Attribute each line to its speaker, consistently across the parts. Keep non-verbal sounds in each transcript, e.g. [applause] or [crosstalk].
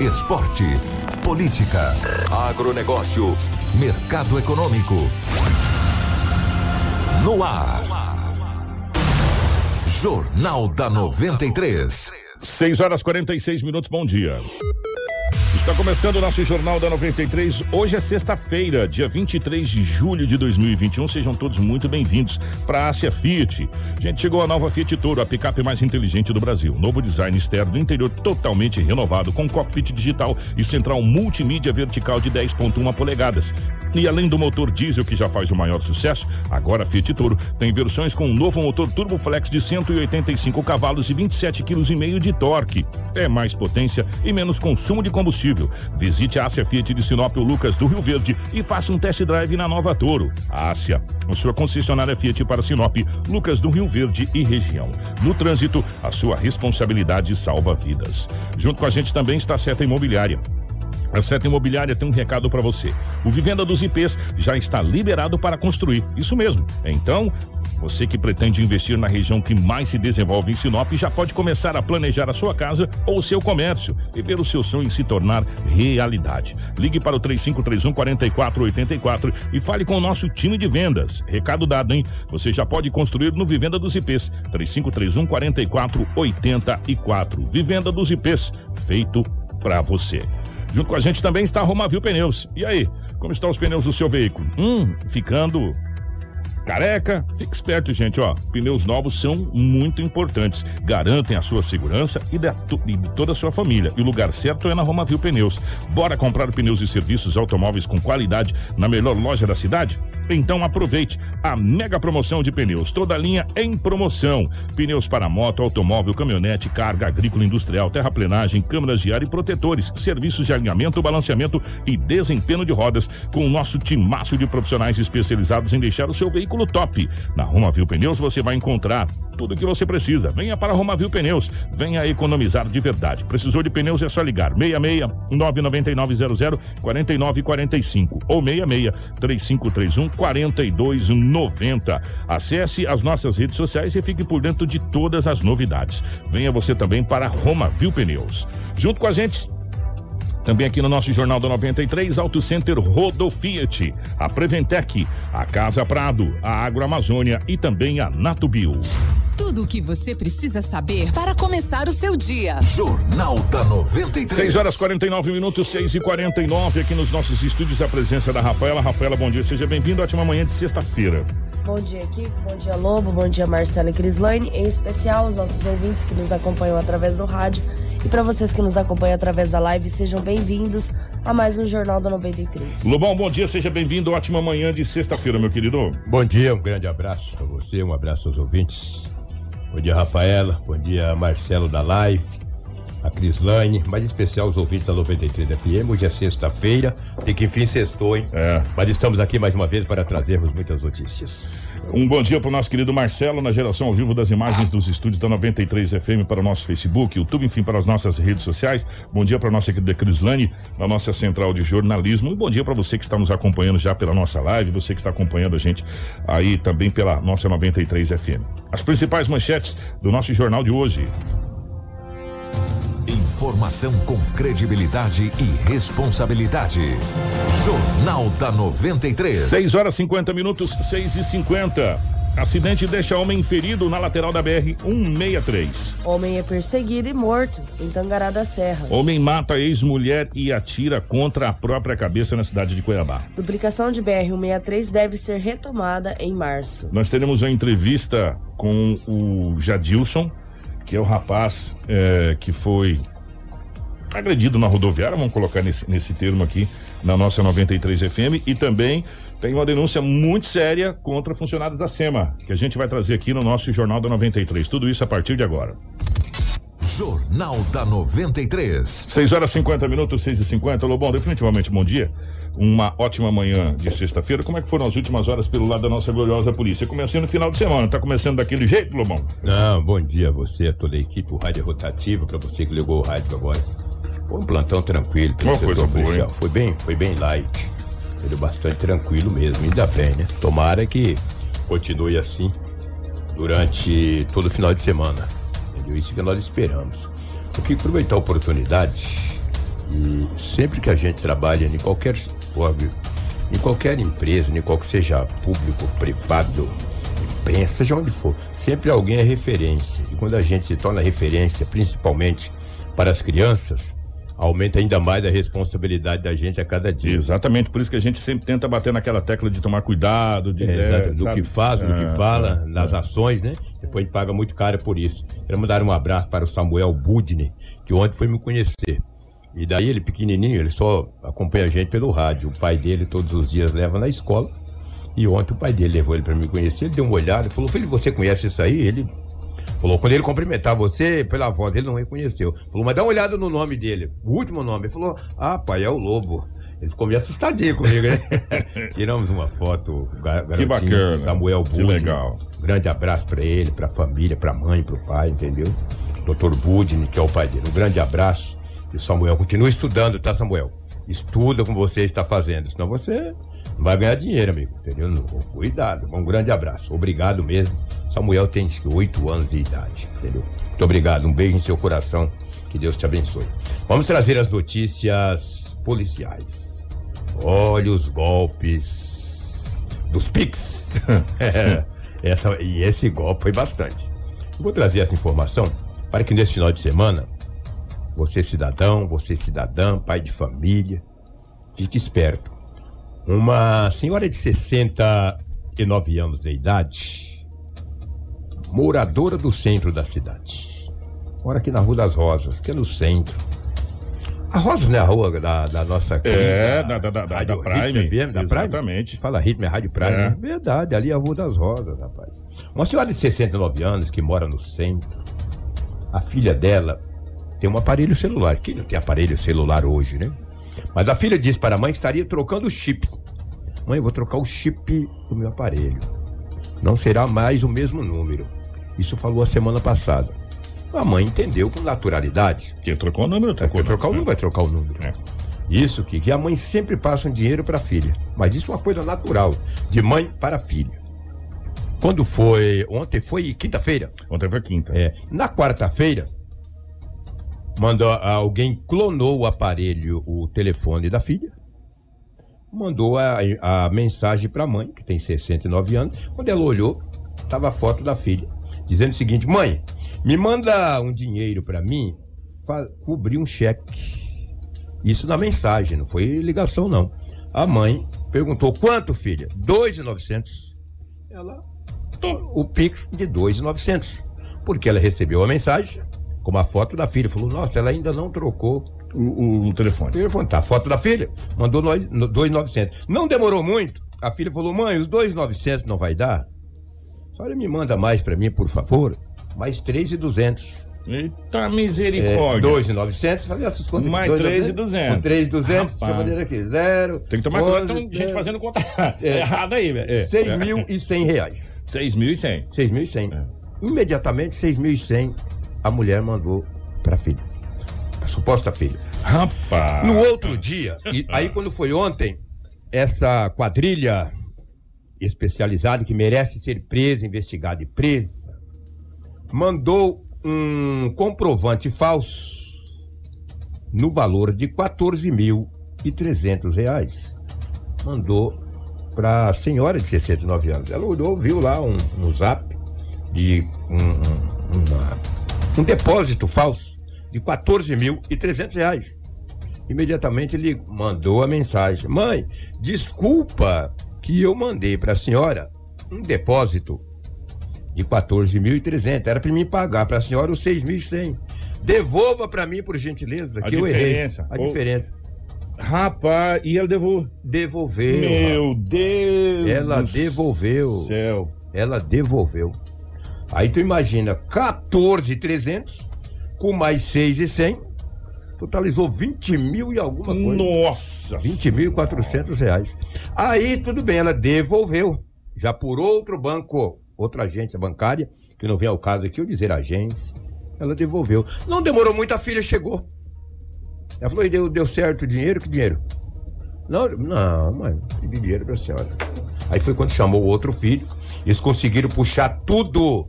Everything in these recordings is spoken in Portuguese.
Speaker 1: esporte, política, agronegócio, mercado econômico. No ar. Jornal da 93.
Speaker 2: 6 horas 46 minutos, bom dia. Está começando o nosso Jornal da 93. Hoje é sexta-feira, dia 23 de julho de 2021. Sejam todos muito bem-vindos para a Ásia Fiat. Gente, chegou a nova Fiat Toro, a picape mais inteligente do Brasil. Novo design externo interior totalmente renovado, com cockpit digital e central multimídia vertical de 10,1 polegadas. E além do motor diesel que já faz o maior sucesso, agora a Fiat Toro tem versões com um novo motor Turbo Flex de 185 cavalos e 27,5 kg de torque. É mais potência e menos consumo de combustível combustível. Visite a Ásia Fiat de Sinop ou Lucas do Rio Verde e faça um test drive na Nova Toro. Ásia, sua concessionária Fiat para Sinop, Lucas do Rio Verde e região. No trânsito, a sua responsabilidade salva vidas. Junto com a gente também está a Seta Imobiliária. A Seta Imobiliária tem um recado para você. O Vivenda dos IPs já está liberado para construir. Isso mesmo. Então, você que pretende investir na região que mais se desenvolve em Sinop já pode começar a planejar a sua casa ou seu comércio e ver o seu sonho se tornar realidade. Ligue para o 3531 4484 e fale com o nosso time de vendas. Recado dado, hein? Você já pode construir no Vivenda dos IPs 3531 4484. Vivenda dos IPs, feito para você. Junto com a gente também está a Romavil Pneus. E aí, como estão os pneus do seu veículo? Hum, ficando Careca, fique esperto, gente, ó. Pneus novos são muito importantes. Garantem a sua segurança e de, e de toda a sua família. E o lugar certo é na Romavil Pneus. Bora comprar pneus e serviços automóveis com qualidade na melhor loja da cidade? Então aproveite a mega promoção de pneus. Toda linha em promoção. Pneus para moto, automóvel, caminhonete, carga, agrícola, industrial, terraplenagem, câmeras de ar e protetores, serviços de alinhamento, balanceamento e desempenho de rodas com o nosso timaço de profissionais especializados em deixar o seu veículo veículo top. Na Romavil Pneus você vai encontrar tudo o que você precisa. Venha para Romavil Pneus, venha economizar de verdade. Precisou de pneus é só ligar 66 99900 4945 ou 66 3531 4290. Acesse as nossas redes sociais e fique por dentro de todas as novidades. Venha você também para Romavil Pneus. Junto com a gente também aqui no nosso Jornal da 93, Auto Center Rodo Fiat, a Preventec, a Casa Prado, a Agroamazônia e também a Natubio.
Speaker 3: Tudo o que você precisa saber para começar o seu dia.
Speaker 1: Jornal da 93.
Speaker 2: 6 horas 49 minutos, 6 e 49 aqui nos nossos estúdios. A presença da Rafaela. Rafaela, bom dia, seja bem-vindo. Ótima manhã de sexta-feira.
Speaker 4: Bom dia, Kiko. Bom dia, Lobo. Bom dia, Marcela e Crislane. Em especial, os nossos ouvintes que nos acompanham através do rádio e para vocês que nos acompanham através da live, sejam bem-vindos a mais um Jornal da 93.
Speaker 2: Lobão, bom dia, seja bem-vindo. Ótima manhã de sexta-feira, meu querido.
Speaker 5: Bom dia, um grande abraço a você, um abraço aos ouvintes. Bom dia, Rafaela. Bom dia, Marcelo da live. A Crislane, mais especial os ouvintes da 93 FM. Hoje é sexta-feira, tem que enfim sextou, hein?
Speaker 2: É.
Speaker 5: Mas estamos aqui mais uma vez para trazermos muitas notícias.
Speaker 2: Um bom dia para o nosso querido Marcelo, na geração ao vivo das imagens dos estúdios da 93 FM para o nosso Facebook, YouTube, enfim, para as nossas redes sociais. Bom dia para a nossa querida Crislane, na nossa central de jornalismo. E bom dia para você que está nos acompanhando já pela nossa live, você que está acompanhando a gente aí também pela nossa 93 FM. As principais manchetes do nosso jornal de hoje.
Speaker 1: Informação com credibilidade e responsabilidade. Jornal da 93.
Speaker 2: 6 horas 50 minutos, 6 e 50. Acidente deixa homem ferido na lateral da BR 163.
Speaker 4: Homem é perseguido e morto em Tangará da Serra.
Speaker 2: Homem mata ex-mulher e atira contra a própria cabeça na cidade de Cuiabá.
Speaker 4: Duplicação de BR 163 deve ser retomada em março.
Speaker 2: Nós teremos uma entrevista com o Jadilson, que é o rapaz é, que foi agredido na rodoviária, vamos colocar nesse, nesse termo aqui, na nossa 93 FM, e também tem uma denúncia muito séria contra funcionários da SEMA, que a gente vai trazer aqui no nosso Jornal da 93. Tudo isso a partir de agora.
Speaker 1: Jornal da 93.
Speaker 2: 6 horas 50 minutos, 6 e 50 Lobão, definitivamente bom dia. Uma ótima manhã de sexta-feira. Como é que foram as últimas horas pelo lado da nossa gloriosa polícia? Começando no final de semana, tá começando daquele jeito, Lobão?
Speaker 5: Não, bom dia a você, a toda a equipe, o rádio é rotativo, pra você que ligou o rádio agora. Foi um plantão tranquilo pelo
Speaker 2: Uma
Speaker 5: setor
Speaker 2: coisa boa,
Speaker 5: policial.
Speaker 2: hein?
Speaker 5: Foi bem, foi bem light. Foi bastante tranquilo mesmo, ainda bem, né? Tomara que continue assim durante todo o final de semana. Entendeu? Isso que nós esperamos. Eu queria aproveitar a oportunidade e sempre que a gente trabalha em qualquer órgão, em qualquer empresa, em qualquer seja público, privado, imprensa, seja onde for, sempre alguém é referência. E quando a gente se torna referência, principalmente para as crianças, aumenta ainda mais a responsabilidade da gente a cada dia.
Speaker 2: Exatamente, por isso que a gente sempre tenta bater naquela tecla de tomar cuidado, de
Speaker 5: É,
Speaker 2: é,
Speaker 5: exato, do que faz, do
Speaker 2: É,
Speaker 5: que fala,
Speaker 2: é,
Speaker 5: das
Speaker 2: é.
Speaker 5: ações, né? Depois a gente paga muito caro por isso. Quero mandar um abraço para o Samuel Budney, que ontem foi me conhecer. E daí ele pequenininho, ele só acompanha a gente pelo rádio. O pai dele todos os dias leva na escola. E ontem o pai dele levou ele para me conhecer, ele deu uma olhada e falou: "Filho, você conhece isso aí?" Ele Falou, quando ele cumprimentar você pela voz, ele não reconheceu. Falou, mas dá uma olhada no nome dele. O último nome. Ele falou, ah, pai, é o Lobo. Ele ficou meio assustadinho comigo, né? [laughs] Tiramos uma foto, ga- garotinho,
Speaker 2: bacana,
Speaker 5: Samuel
Speaker 2: que
Speaker 5: Budney.
Speaker 2: legal.
Speaker 5: Grande abraço pra ele, pra família, pra mãe, pro pai, entendeu? Dr. Budney, que é o pai dele. Um grande abraço. E o Samuel, continua estudando, tá, Samuel? Estuda como você está fazendo, senão você vai ganhar dinheiro, amigo, entendeu? Não- Cuidado, um grande abraço. Obrigado mesmo. Samuel tem oito anos de idade, entendeu? Muito obrigado, um beijo em seu coração. Que Deus te abençoe. Vamos trazer as notícias policiais. Olha os golpes dos Pix. [laughs] Essa, e esse golpe foi bastante. Vou trazer essa informação para que nesse final de semana, você cidadão, você cidadã, pai de família, fique esperto. Uma senhora de 69 anos de idade, moradora do centro da cidade, mora aqui na Rua das Rosas, que é no centro. A Rosas não é a rua da, da nossa
Speaker 2: É, da, da, da, da, Prime.
Speaker 5: FM, da Prime?
Speaker 2: Exatamente.
Speaker 5: Fala ritmo, é Rádio Prime.
Speaker 2: É.
Speaker 5: Verdade, ali é a Rua das Rosas, rapaz. Uma senhora de 69 anos que mora no centro. A filha dela tem um aparelho celular. Quem não tem aparelho celular hoje, né? Mas a filha disse para a mãe que estaria trocando o chip. Mãe, eu vou trocar o chip do meu aparelho. Não será mais o mesmo número. Isso falou a semana passada. A mãe entendeu com naturalidade.
Speaker 2: Que trocou o número,
Speaker 5: É,
Speaker 2: trocou
Speaker 5: vai trocar o número, vai trocar o número.
Speaker 2: É.
Speaker 5: Isso que, que a mãe sempre passa um dinheiro para a filha. Mas isso é uma coisa natural, de mãe para filha. Quando foi. Ontem foi quinta-feira.
Speaker 2: Ontem foi quinta.
Speaker 5: É, na quarta-feira, mandou alguém clonou o aparelho, o telefone da filha. Mandou a, a mensagem para a mãe, que tem 69 anos. Quando ela olhou, tava a foto da filha, dizendo o seguinte: "Mãe, me manda um dinheiro para mim para cobrir um cheque". Isso na mensagem, não foi ligação não. A mãe perguntou: "Quanto, filha?" 2.900. Ela o Pix de 2.900. Porque ela recebeu a mensagem com uma foto da filha. Falou, nossa, ela ainda não trocou
Speaker 2: O, o, telefone.
Speaker 5: o telefone. Tá, a foto da filha. Mandou nós- no- 2.900. Não demorou muito. A filha falou, mãe, os 2.900 não vai dar? A senhora me manda mais pra mim, por favor? Mais 3.200.
Speaker 2: Eita
Speaker 5: É,
Speaker 2: misericórdia.
Speaker 5: 2.900, fazia essas contas
Speaker 2: Mais
Speaker 5: 2.900.
Speaker 2: 3.200.
Speaker 5: Com 3.200, deixa eu fazer aqui, zero.
Speaker 2: Tem que tomar cuidado,
Speaker 5: 11,
Speaker 2: tem gente fazendo conta [laughs] [laughs] errada aí, velho. É.
Speaker 5: 6.100 reais.
Speaker 2: 6.100.
Speaker 5: 6.100.
Speaker 2: É.
Speaker 5: Imediatamente, 6.100, a mulher mandou pra filha. A suposta filha.
Speaker 2: Rapaz.
Speaker 5: No outro dia, e [laughs] aí quando foi ontem, essa quadrilha especializada que merece ser presa, investigada e presa, mandou um comprovante falso no valor de 14.300 reais. Mandou para a senhora de 69 anos. Ela olhou, viu lá um, no zap de um, um, uma- um depósito falso de 14.300 reais. Imediatamente ele mandou a mensagem: Mãe, desculpa que eu mandei para a senhora um depósito de 14.300. Era para mim pagar para a senhora os 6.100. Devolva para mim, por gentileza,
Speaker 2: A
Speaker 5: que eu errei.
Speaker 2: diferença.
Speaker 5: A diferença.
Speaker 2: Rapaz, e ele devolveu.
Speaker 5: Devolveu.
Speaker 2: Meu Deus.
Speaker 5: Ela devolveu.
Speaker 2: Céu.
Speaker 5: Ela devolveu. Aí tu imagina, 14,300 com mais 6,100, totalizou 20 mil e alguma coisa.
Speaker 2: Nossa!
Speaker 5: 20 mil e 400 reais. Aí, tudo bem, ela devolveu. Já por outro banco, outra agência bancária, que não vem ao caso aqui eu dizer agência, ela devolveu. Não demorou muito, a filha chegou. Ela falou, e deu, deu certo o dinheiro? Que dinheiro? Não, não, mãe, pedi dinheiro pra senhora. Aí foi quando chamou o outro filho, eles conseguiram puxar tudo.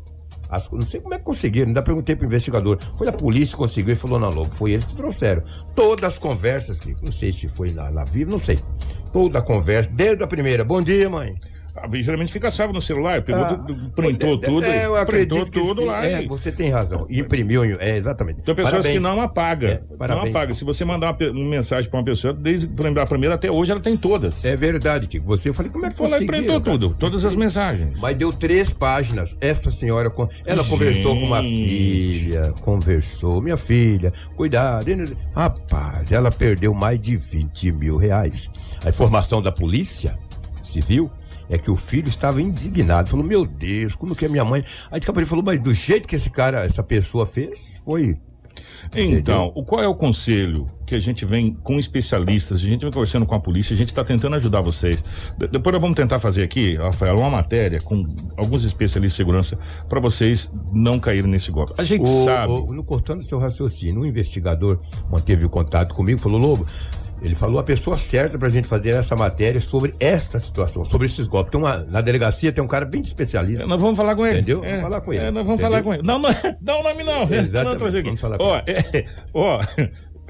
Speaker 5: As- não sei como é que conseguiram, ainda perguntei pro investigador. Foi a polícia que conseguiu e falou na logo. Foi eles que trouxeram. Todas as conversas que, não sei se foi na, na Viva, não sei. Toda a conversa, desde a primeira. Bom dia, mãe.
Speaker 2: Geralmente fica salvo no celular, pegou,
Speaker 5: Ah,
Speaker 2: printou
Speaker 5: é,
Speaker 2: tudo,
Speaker 5: É, eu
Speaker 2: printou tudo
Speaker 5: sim.
Speaker 2: lá.
Speaker 5: É,
Speaker 2: e-
Speaker 5: você tem razão. Imprimiu, é, exatamente.
Speaker 2: Tem pessoas
Speaker 5: Parabéns.
Speaker 2: que não apaga.
Speaker 5: É,
Speaker 2: não
Speaker 5: parabéns.
Speaker 2: apaga. Se você mandar uma, uma mensagem pra uma pessoa, desde lembrar a primeira até hoje, ela tem todas.
Speaker 5: É verdade, que você eu falei, como é que
Speaker 2: Foi lá e printou
Speaker 5: cara?
Speaker 2: tudo, todas as mensagens.
Speaker 5: Mas deu três páginas. Essa senhora, ela conversou com uma
Speaker 2: Gente.
Speaker 5: filha, conversou. Minha filha, cuidado. Rapaz, ela perdeu mais de 20 mil reais. A informação da polícia civil é que o filho estava indignado. Falou, meu Deus, como que é minha mãe? Aí de ele falou, mas do jeito que esse cara, essa pessoa fez, foi...
Speaker 2: Então, o, qual é o conselho que a gente vem com especialistas, a gente vem conversando com a polícia, a gente está tentando ajudar vocês. De- depois nós vamos tentar fazer aqui, Rafael, uma matéria com alguns especialistas de segurança para vocês não caírem nesse golpe. A gente
Speaker 5: O-
Speaker 2: sabe.
Speaker 5: o- no cortando seu raciocínio, um investigador manteve o contato comigo, falou, Lobo, ele falou a pessoa certa pra gente fazer essa matéria sobre essa situação, sobre esses golpes. Tem uma, na delegacia tem um cara bem especialista.
Speaker 2: Nós vamos falar com ele.
Speaker 5: Entendeu?
Speaker 2: É,
Speaker 5: Vamos falar com ele.
Speaker 2: é, nós vamos
Speaker 5: Entendeu?
Speaker 2: falar com ele. Não, não, dá o nome não.
Speaker 5: Exatamente,
Speaker 2: Não,
Speaker 5: vamos falar com
Speaker 2: Ó, é, ó,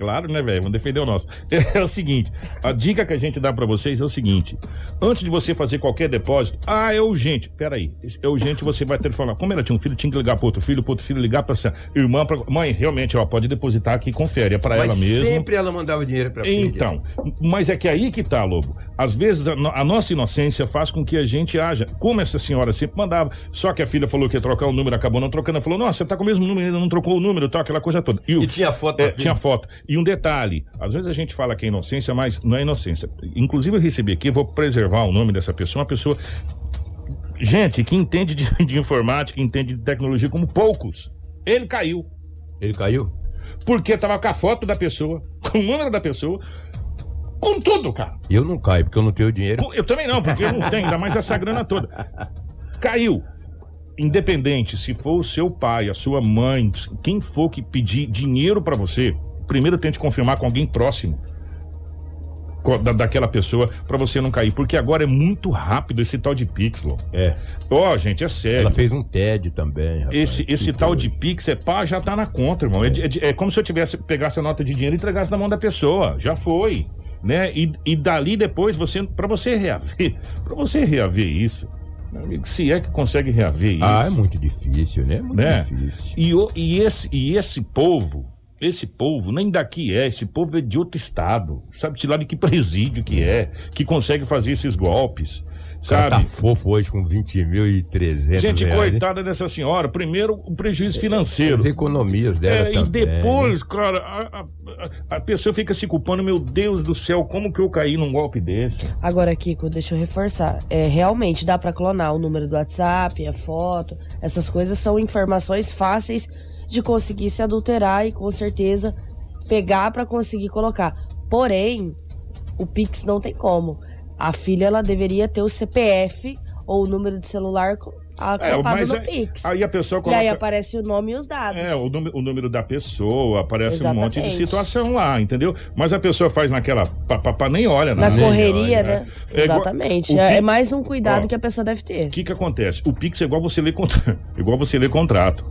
Speaker 2: claro, né, velho? Vamos defender o nosso. [laughs] É o seguinte, a dica que a gente dá pra vocês é o seguinte: antes de você fazer qualquer depósito, ah, é urgente. Peraí, é urgente, você vai ter que falar. Como ela tinha um filho, tinha que ligar pro outro filho, pro outro filho ligar pra irmã, pra, mãe, realmente, ó, pode depositar aqui, confere, é pra
Speaker 5: Mas
Speaker 2: ela mesmo.
Speaker 5: sempre ela mandava dinheiro pra filha.
Speaker 2: Então, mas é que aí que tá, Lobo. Às vezes a, a nossa inocência faz com que a gente haja. Como essa senhora sempre mandava. Só que a filha falou que ia trocar o número, acabou não trocando. Ela falou: Nossa, você tá com o mesmo número, ainda não trocou o número, tá, aquela coisa toda. o-
Speaker 5: E tinha foto
Speaker 2: É, tinha foto. E um detalhe: às vezes a gente fala que é inocência, mas não é inocência. Inclusive, eu recebi aqui, vou preservar o nome dessa pessoa, uma pessoa. Gente, que entende de, [laughs] de informática, entende de tecnologia como poucos. Ele caiu.
Speaker 5: Ele caiu?
Speaker 2: Porque tava com a foto da pessoa, com o número da pessoa, com tudo, cara.
Speaker 5: Eu não caio, porque eu não tenho dinheiro.
Speaker 2: Eu também não, porque eu não tenho, ainda mais essa grana toda. Caiu. Independente se for o seu pai, a sua mãe, quem for que pedir dinheiro pra você, primeiro tente confirmar com alguém próximo da, daquela pessoa pra você não cair, porque agora é muito rápido esse tal de Pixel.
Speaker 5: É.
Speaker 2: Ó, gente, é sério.
Speaker 5: Ela fez um TED também. rapaz.
Speaker 2: Esse, esse tal de. Pix é pá, já tá na conta, irmão. É, é é como se eu tivesse pegasse a nota de dinheiro e entregasse na mão da pessoa. Já foi, né? E, e dali depois você, para você reaver, [laughs] para você reaver isso, se é que consegue reaver isso,
Speaker 5: Ah, é muito difícil, né? É muito
Speaker 2: né?
Speaker 5: difícil.
Speaker 2: E, o- e esse e esse povo, esse povo nem daqui é, esse povo é de outro estado, sabe de lá de que presídio que é, que consegue fazer esses golpes,
Speaker 5: O cara
Speaker 2: sabe?
Speaker 5: tá fofo hoje com 20 mil e 300
Speaker 2: Gente,
Speaker 5: reais, hein?
Speaker 2: coitada dessa senhora. Primeiro, o prejuízo financeiro.
Speaker 5: As economias dela
Speaker 2: É, e
Speaker 5: também.
Speaker 2: depois, cara, a, a- a- pessoa fica se culpando, meu Deus do céu, como que eu caí num golpe desse?
Speaker 4: Agora, Kiko, deixa eu reforçar. É, realmente dá pra clonar o número do WhatsApp, a foto. Essas coisas são informações fáceis de conseguir se adulterar e com certeza pegar pra conseguir colocar. Porém, o Pix não tem como. A filha ela deveria ter o CPF ou o número de celular co- acoplado no
Speaker 2: é-
Speaker 4: Pix.
Speaker 2: aí a pessoa
Speaker 4: E
Speaker 2: coloca.
Speaker 4: aí aparece o nome e os dados.
Speaker 2: É, o número, o número da pessoa, aparece um monte de
Speaker 4: Exatamente.
Speaker 2: situação lá, entendeu? Mas a pessoa faz naquela. Papapá, nem olha
Speaker 4: Na
Speaker 2: nada.
Speaker 4: correria,
Speaker 2: olha,
Speaker 4: né?
Speaker 2: É igual-
Speaker 4: Exatamente.
Speaker 2: o
Speaker 4: É, é
Speaker 2: Pix-
Speaker 4: mais um cuidado
Speaker 2: Ó,
Speaker 4: que a pessoa deve ter.
Speaker 2: O que que acontece? O Pix é igual você ler contrato. [laughs] igual você ler contrato.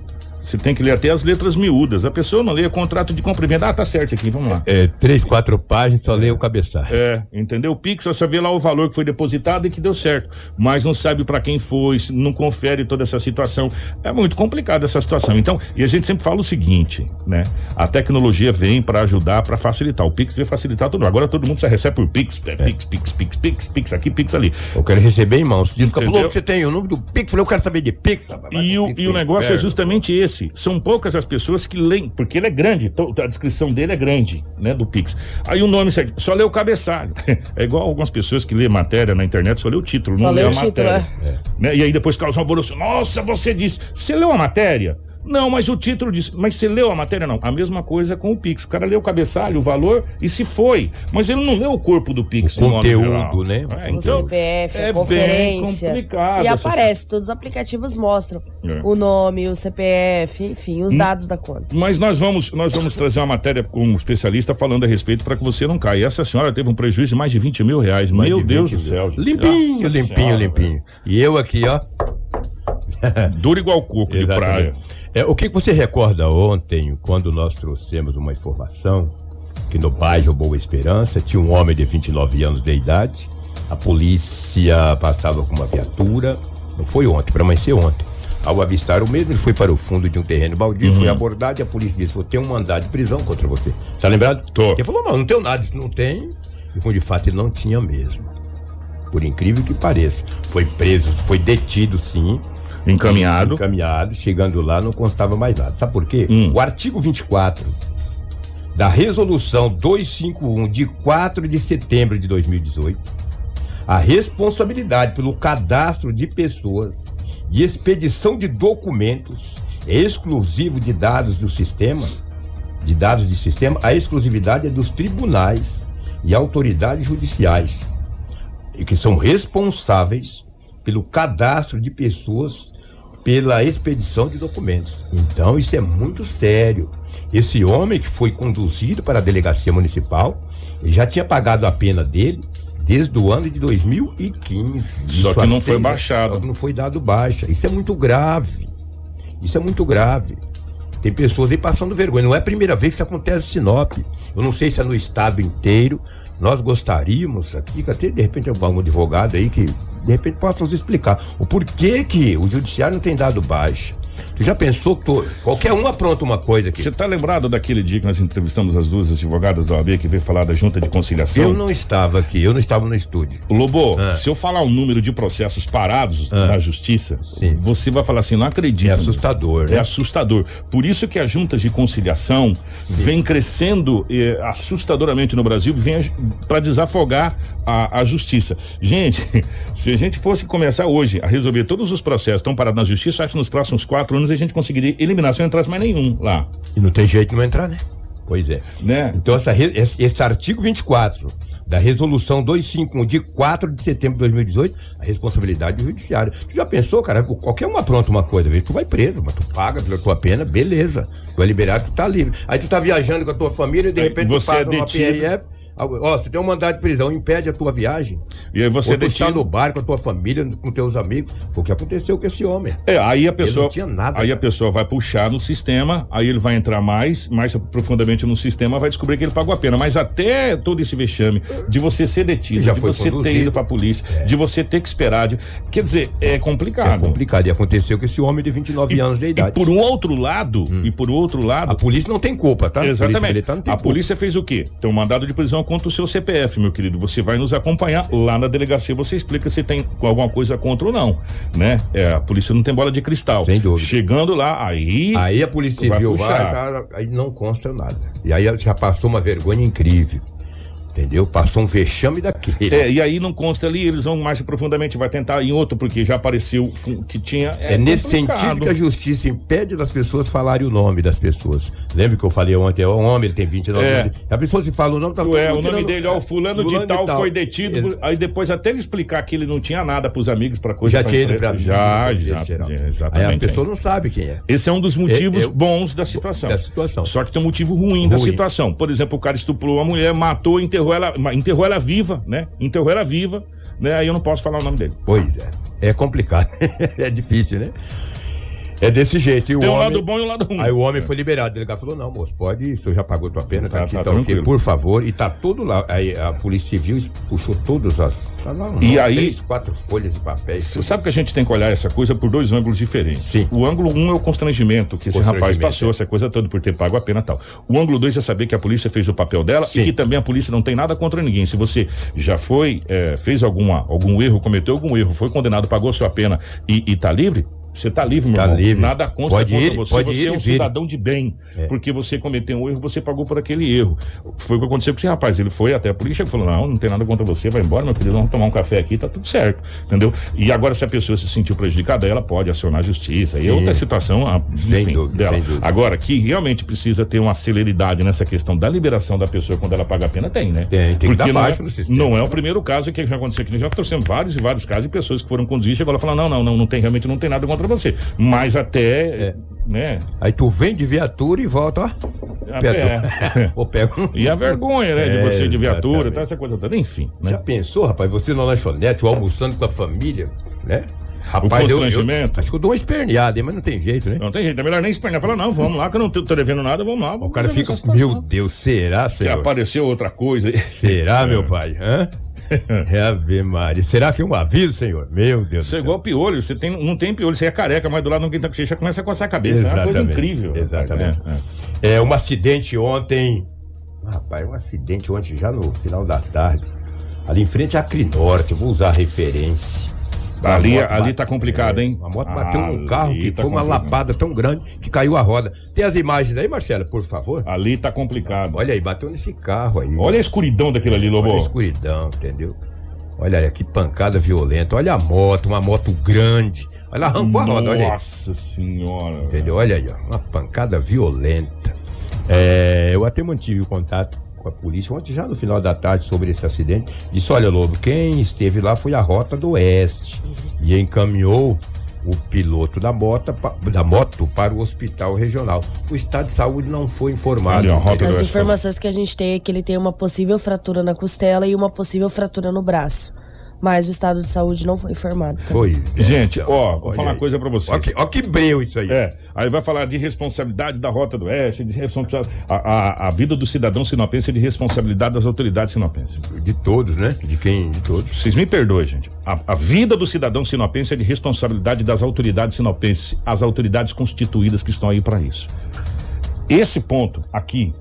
Speaker 2: Você tem que ler até as letras miúdas. A pessoa não lê contrato de compra e venda. Ah, tá certo aqui, vamos lá.
Speaker 5: É, três, quatro páginas, só lê o cabeçalho.
Speaker 2: É, entendeu? O Pix você vê lá o valor que foi depositado e que deu certo, mas não sabe pra quem foi, não confere toda essa situação. É muito complicada essa situação. Então, e a gente sempre fala o seguinte, né? A tecnologia vem pra ajudar, pra facilitar. O Pix veio facilitar tudo. Agora todo mundo só recebe por Pix, é, Pix, Pix, Pix, Pix, Pix aqui, Pix ali.
Speaker 5: Eu quero receber em mãos. Diz que você tem o número do Pix. Falei, eu quero saber de Pix. rapaz.
Speaker 2: E o,
Speaker 5: Pix
Speaker 2: e o negócio é justamente esse. São poucas as pessoas que leem, porque ele é grande, to- a descrição dele é grande, né, do Pix. Aí o nome segue, só lê o cabeçalho. [laughs] É igual algumas pessoas que lê matéria na internet, só lê o título,
Speaker 4: Só
Speaker 2: não
Speaker 4: lê
Speaker 2: lê
Speaker 4: o
Speaker 2: a
Speaker 4: título,
Speaker 2: matéria.
Speaker 4: é.
Speaker 2: Né? E aí depois causa um alvoroço. Nossa, você disse, você leu a matéria? Não, mas o título diz. Mas você leu a matéria? Não. A mesma coisa com o Pix. O cara leu o cabeçalho, o valor e se foi. Mas ele não leu o corpo do Pix.
Speaker 5: O conteúdo, né?
Speaker 2: É,
Speaker 4: o
Speaker 2: então,
Speaker 4: CPF, a
Speaker 2: é bem
Speaker 4: conferência.
Speaker 2: complicado
Speaker 4: E aparece, todos os aplicativos mostram
Speaker 2: É.
Speaker 4: o nome, o CPF, enfim,
Speaker 2: Hum.
Speaker 4: os dados da conta.
Speaker 2: Mas nós vamos, nós vamos trazer uma matéria com um especialista falando a respeito para que você não caia. Essa senhora teve um prejuízo de mais de 20 mil reais.
Speaker 5: Mais
Speaker 2: Meu
Speaker 5: de
Speaker 2: Deus
Speaker 5: 20
Speaker 2: do céu. gente.
Speaker 5: Limpinho,
Speaker 2: Nossa
Speaker 5: limpinho,
Speaker 2: Senhora,
Speaker 5: limpinho. E eu aqui, ó.
Speaker 2: Duro igual coco de praia.
Speaker 5: É, o que você recorda ontem, quando nós trouxemos uma informação que no bairro Boa Esperança tinha um homem de 29 anos de idade, a polícia passava com uma viatura, não foi ontem, para amanhecer ontem. Ao avistar o mesmo, ele foi para o fundo de um terreno baldio,
Speaker 2: Uhum.
Speaker 5: foi abordado e a polícia disse: Vou ter um mandado de prisão contra você. Tá lembrado?
Speaker 2: Tô.
Speaker 5: Ele falou: Não, não tenho nada, não tem. E como de fato ele não tinha mesmo. Por incrível que pareça. Foi preso, foi detido sim,
Speaker 2: Encaminhado.
Speaker 5: encaminhado, chegando lá não constava mais nada. Sabe por quê?
Speaker 2: Hum.
Speaker 5: O artigo 24 da resolução 251 de 4 de setembro de 2018, a responsabilidade pelo cadastro de pessoas e expedição de documentos exclusivo de dados do sistema, de dados de sistema, a exclusividade é dos tribunais e autoridades judiciais e que são responsáveis pelo cadastro de pessoas, pela expedição de documentos. Então isso é muito sério. Esse homem que foi conduzido para a delegacia municipal, ele já tinha pagado a pena dele desde o ano de 2015.
Speaker 2: Só que não foi
Speaker 5: seis-
Speaker 2: baixado.
Speaker 5: só que não foi dado baixa. Isso é muito grave. Isso é muito grave. Tem pessoas aí passando vergonha. Não é a primeira vez que isso acontece em Sinop. Eu não sei se é no estado inteiro. Nós gostaríamos aqui, até de repente algum advogado aí que de repente possa nos explicar o porquê que o judiciário não tem dado baixa. Tu já pensou que tu- qualquer um apronta uma coisa aqui?
Speaker 2: Você tá lembrado daquele dia que nós entrevistamos as duas advogadas da OAB que veio falar da junta de conciliação?
Speaker 5: Eu não estava aqui, eu não estava no estúdio.
Speaker 2: Lobo, se eu falar o número de processos parados na justiça,
Speaker 5: Sim.
Speaker 2: você vai falar assim, não acredito.
Speaker 5: É assustador,
Speaker 2: É
Speaker 5: né?
Speaker 2: assustador. Por isso que as juntas de conciliação vem crescendo eh, assustadoramente no Brasil, vem para desafogar a, a justiça. Gente, [laughs] se a gente fosse começar hoje a resolver todos os processos que estão parados na justiça, acho que nos próximos quatro anos a gente conseguiria eliminar, se não entrasse mais nenhum lá,
Speaker 5: E não tem jeito de não entrar, né? Pois é.
Speaker 2: né?
Speaker 5: Então, essa esse, esse artigo 24 da resolução 251 de 4 de setembro de 2018, a responsabilidade do judiciário. Tu já pensou, cara, qualquer um apronta uma coisa, tu vai preso, mas tu paga pela tua pena, beleza. Tu é liberado, tu tá livre. Aí tu tá viajando com a tua família e de repente
Speaker 2: você
Speaker 5: tu passa
Speaker 2: é
Speaker 5: uma. PRF. Ó, você tem um mandado de prisão, impede a tua viagem.
Speaker 2: E aí você
Speaker 5: Ou tu está no bar com a tua família, com teus amigos. Foi o que aconteceu com esse homem.
Speaker 2: É, aí a pessoa.
Speaker 5: não tinha nada,
Speaker 2: aí a
Speaker 5: cara.
Speaker 2: pessoa vai puxar no sistema, aí ele vai entrar mais, mais profundamente no sistema, vai descobrir que ele pagou a pena. Mas até todo esse vexame de você ser detido,
Speaker 5: Já
Speaker 2: de
Speaker 5: foi
Speaker 2: você ter
Speaker 5: conduzido.
Speaker 2: ido pra polícia, de você ter que esperar. de- Quer dizer, é
Speaker 5: É
Speaker 2: complicado.
Speaker 5: complicado. E aconteceu com esse homem de 29 anos de
Speaker 2: E
Speaker 5: idade.
Speaker 2: por um outro lado, e por outro lado,
Speaker 5: A polícia não tem culpa, tá? A polícia
Speaker 2: Exatamente.
Speaker 5: militar não tem
Speaker 2: a polícia fez o quê? Tem um mandado de prisão contra o seu CPF, meu querido. Você vai nos acompanhar lá na delegacia. Você explica se tem alguma coisa contra ou não, né? É, a polícia não tem bola de cristal.
Speaker 5: Sem dúvida.
Speaker 2: Chegando lá, aí.
Speaker 5: Aí a Polícia
Speaker 2: Vai
Speaker 5: Civil vai,
Speaker 2: puxar.
Speaker 5: tá, aí não consta nada. E aí já passou uma vergonha incrível. Entendeu? Passou um vexame daquele.
Speaker 2: É, e aí não consta ali, eles vão mais profundamente, vai tentar em outro, porque já apareceu que tinha.
Speaker 5: É, nesse
Speaker 2: complicado.
Speaker 5: sentido que a justiça impede das pessoas falarem o nome das pessoas. Lembra que eu falei ontem, é um homem, ele tem 29
Speaker 2: É.
Speaker 5: anos. A pessoa se fala o nome, tá
Speaker 2: Ué,
Speaker 5: mundo
Speaker 2: o nome dele, ó, o fulano,
Speaker 5: fulano
Speaker 2: de tal, foi detido.
Speaker 5: Ex-
Speaker 2: Aí depois até ele explicar que ele não tinha nada pros amigos, pra coisa.
Speaker 5: Já
Speaker 2: pra
Speaker 5: tinha ido pra
Speaker 2: Já, já, já,
Speaker 5: Aí
Speaker 2: exatamente.
Speaker 5: as pessoas não sabem quem é.
Speaker 2: Esse é um dos motivos
Speaker 5: É,
Speaker 2: bons da situação.
Speaker 5: Da situação.
Speaker 2: Só que tem um motivo ruim, da
Speaker 5: Ruim.
Speaker 2: situação. Por exemplo, o cara estuprou a mulher, matou, enterrou ela, ma- enterrou ela viva, né? Enterrou ela viva, né? Aí eu não posso falar o nome dele.
Speaker 5: Pois é. É complicado. [laughs] é difícil, né? É desse jeito. E o
Speaker 2: Tem um
Speaker 5: homem...
Speaker 2: lado bom e um lado ruim.
Speaker 5: Aí o homem foi liberado. O delegado falou: não, moço, pode o senhor já pagou tua pena, tá,
Speaker 2: Tá-
Speaker 5: aqui,
Speaker 2: tá
Speaker 5: tá, ok, por favor. E tá tudo lá. Aí a Polícia Civil puxou todas as. Tá lá,
Speaker 2: E aí-
Speaker 5: Três, quatro folhas de papéis.
Speaker 2: Você sabe que a gente tem que olhar essa coisa por dois ângulos diferentes.
Speaker 5: Sim.
Speaker 2: O ângulo um é o constrangimento que esse rapaz
Speaker 5: Constrangimento,
Speaker 2: passou,
Speaker 5: é.
Speaker 2: essa coisa toda por ter pago a pena e tal. O ângulo dois é saber que a polícia fez o papel dela
Speaker 5: Sim.
Speaker 2: e que também a polícia não tem nada contra ninguém. Se você já foi, eh, fez alguma, algum erro, cometeu algum erro, foi condenado, pagou sua pena e, e tá livre, Você tá livre, meu
Speaker 5: Tá
Speaker 2: irmão.
Speaker 5: livre.
Speaker 2: Nada consta
Speaker 5: Pode
Speaker 2: contra
Speaker 5: ir,
Speaker 2: você.
Speaker 5: pode
Speaker 2: você
Speaker 5: ir
Speaker 2: é
Speaker 5: e
Speaker 2: um
Speaker 5: vire.
Speaker 2: cidadão de bem.
Speaker 5: É.
Speaker 2: Porque você cometeu um erro, você pagou por aquele erro. Foi o que aconteceu com esse rapaz. Ele foi até a polícia e falou: Não, não tem nada contra você, vai embora, meu querido, vamos tomar um café aqui, tá tudo certo. Entendeu? E agora, se a pessoa se sentiu prejudicada, ela pode acionar a justiça. E
Speaker 5: Sim.
Speaker 2: é outra situação, a-
Speaker 5: Sem
Speaker 2: enfim,
Speaker 5: dúvida,
Speaker 2: dela.
Speaker 5: sem dúvida.
Speaker 2: Agora, que realmente precisa ter uma celeridade nessa questão da liberação da pessoa quando ela paga a pena, tem, né?
Speaker 5: Tem, tem que
Speaker 2: Porque
Speaker 5: dar
Speaker 2: não
Speaker 5: baixo
Speaker 2: é,
Speaker 5: no sistema.
Speaker 2: Não é o primeiro caso que já aconteceu aqui. Já trouxemos vários e vários casos de pessoas que foram conduzidas e agora falam: não, não, não, não tem, realmente não tem nada contra você. Mas até, né?
Speaker 5: Aí tu vem de viatura e volta, ó. [laughs] Pega um.
Speaker 2: E a vergonha, né, de
Speaker 5: É,
Speaker 2: você de viatura, tá, essa coisa toda. Enfim, né?
Speaker 5: Já pensou, rapaz? Você na lanchonete, almoçando com a família, né? Rapaz, eu, eu, acho que eu dou uma esperneada, hein, mas não tem jeito, né?
Speaker 2: Não tem jeito, é melhor nem espernear. Fala, não, vamos lá, que eu não tô, tô devendo nada, vamos lá.
Speaker 5: O cara fica, meu Deus, será,
Speaker 2: Se
Speaker 5: senhor?
Speaker 2: apareceu outra coisa.
Speaker 5: Será, [laughs] meu pai? Hã? [laughs] É Ave Maria. Será que é um aviso, senhor? Meu Deus
Speaker 2: Você é
Speaker 5: do céu.
Speaker 2: igual piolho, você tem, não tem piolho, você é careca, mas do lado não quem tá com já começa a coçar a cabeça. É uma coisa
Speaker 5: Exatamente,
Speaker 2: incrível.
Speaker 5: exatamente.
Speaker 2: É, é.
Speaker 5: É, um acidente ontem. Rapaz, um acidente ontem, já no final da tarde. Ali em frente à Crinorte, eu vou usar a referência.
Speaker 2: Ali,
Speaker 5: A moto
Speaker 2: ali tá complicado, hein?
Speaker 5: A moto bateu num
Speaker 2: Ali
Speaker 5: carro que
Speaker 2: tá
Speaker 5: foi uma lapada tão grande que caiu a roda. Tem as imagens aí, Marcela, por favor?
Speaker 2: Ali tá complicado.
Speaker 5: Olha aí, bateu nesse carro aí.
Speaker 2: Olha a escuridão daquilo ali, Lobo.
Speaker 5: Olha a escuridão, entendeu? Olha aí, que pancada violenta. Olha a moto, uma moto grande. Olha, arrancou a roda, olha aí.
Speaker 2: Nossa senhora.
Speaker 5: Entendeu? Olha aí, ó, uma pancada violenta. É, eu até mantive o contato com a polícia ontem, já no final da tarde, sobre esse acidente. Disse: olha, Lobo, quem esteve lá foi a Rota do Oeste e encaminhou o piloto da moto, pa- da moto para o hospital regional. O estado de saúde não foi informado.
Speaker 4: As
Speaker 2: Oeste.
Speaker 4: informações que a gente tem é que ele tem uma possível fratura na costela e uma possível fratura no braço. Mas o estado de saúde não foi informado. tá?
Speaker 5: Pois é.
Speaker 2: Gente, ó, vou
Speaker 5: Olha
Speaker 2: falar uma
Speaker 5: aí.
Speaker 2: coisa pra vocês.
Speaker 5: Ó que, ó que breu isso aí.
Speaker 2: É, aí vai falar de responsabilidade da Rota do Oeste, de responsabilidade. A, a, a vida do cidadão sinopense é de responsabilidade das autoridades sinopenses.
Speaker 5: De todos, né? De quem? De todos.
Speaker 2: Vocês me perdoem, gente. A, a vida do cidadão sinopense é de responsabilidade das autoridades sinopenses, as autoridades constituídas que estão aí para isso. Esse ponto aqui,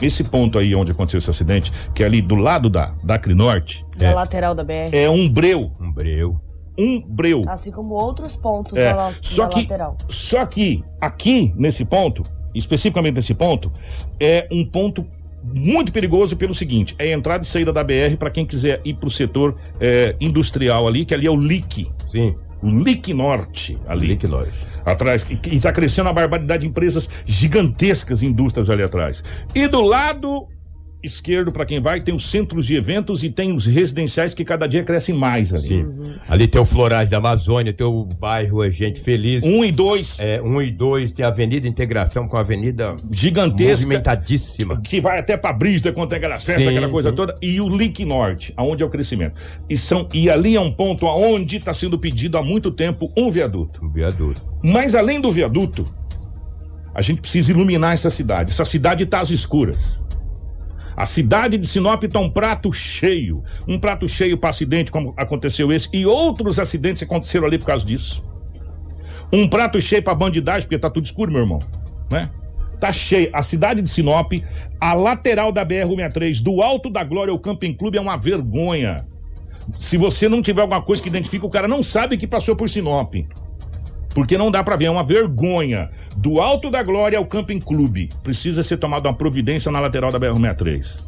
Speaker 2: esse ponto aí onde aconteceu esse acidente, que é ali do lado da, da Crinorte,
Speaker 4: Na lateral da BR.
Speaker 2: é um breu,
Speaker 5: Um breu.
Speaker 2: um breu.
Speaker 4: Assim como outros pontos
Speaker 2: É,
Speaker 4: la-
Speaker 2: só
Speaker 4: na
Speaker 2: que,
Speaker 4: lateral.
Speaker 2: só que aqui nesse ponto, especificamente nesse ponto, é um ponto muito perigoso pelo seguinte: é a entrada e saída da BR para quem quiser ir para o setor é, industrial ali, que ali é o LIC,
Speaker 5: Sim.
Speaker 2: O LIC Norte ali.
Speaker 5: Lick Norris.
Speaker 2: Atrás, e está crescendo uma barbaridade de empresas gigantescas, indústrias ali atrás. E do lado esquerdo, para quem vai, tem os centros de eventos e tem os residenciais que cada dia crescem mais ali.
Speaker 5: Sim. Ali tem o Florais da Amazônia, tem o bairro é Gente Feliz.
Speaker 2: Um e dois,
Speaker 5: É, um e dois, tem a Avenida Integração com a Avenida
Speaker 2: gigantesca.
Speaker 5: movimentadíssima.
Speaker 2: que vai até pra Brígida quando tem aquelas festas,
Speaker 5: Sim,
Speaker 2: aquela coisa
Speaker 5: sim.
Speaker 2: toda, e o Link Norte, aonde é o crescimento. E, são, e ali é um ponto aonde está sendo pedido há muito tempo um viaduto.
Speaker 5: Um viaduto.
Speaker 2: Mas além do viaduto, a gente precisa iluminar essa cidade. Essa cidade está às escuras. A cidade de Sinop está um prato cheio. Um prato cheio para acidente, como aconteceu esse, e outros acidentes aconteceram ali por causa disso. Um prato cheio para bandidagem, porque tá tudo escuro, meu irmão. Né? Tá cheio. A cidade de Sinop, a lateral da BR-163, do Alto da Glória ao Camping Clube é uma vergonha. Se você não tiver alguma coisa que identifica, o cara não sabe que passou por Sinop. Porque não dá pra ver, é uma vergonha. Do Alto da Glória ao Camping Clube, precisa ser tomada uma providência na lateral da BR-63.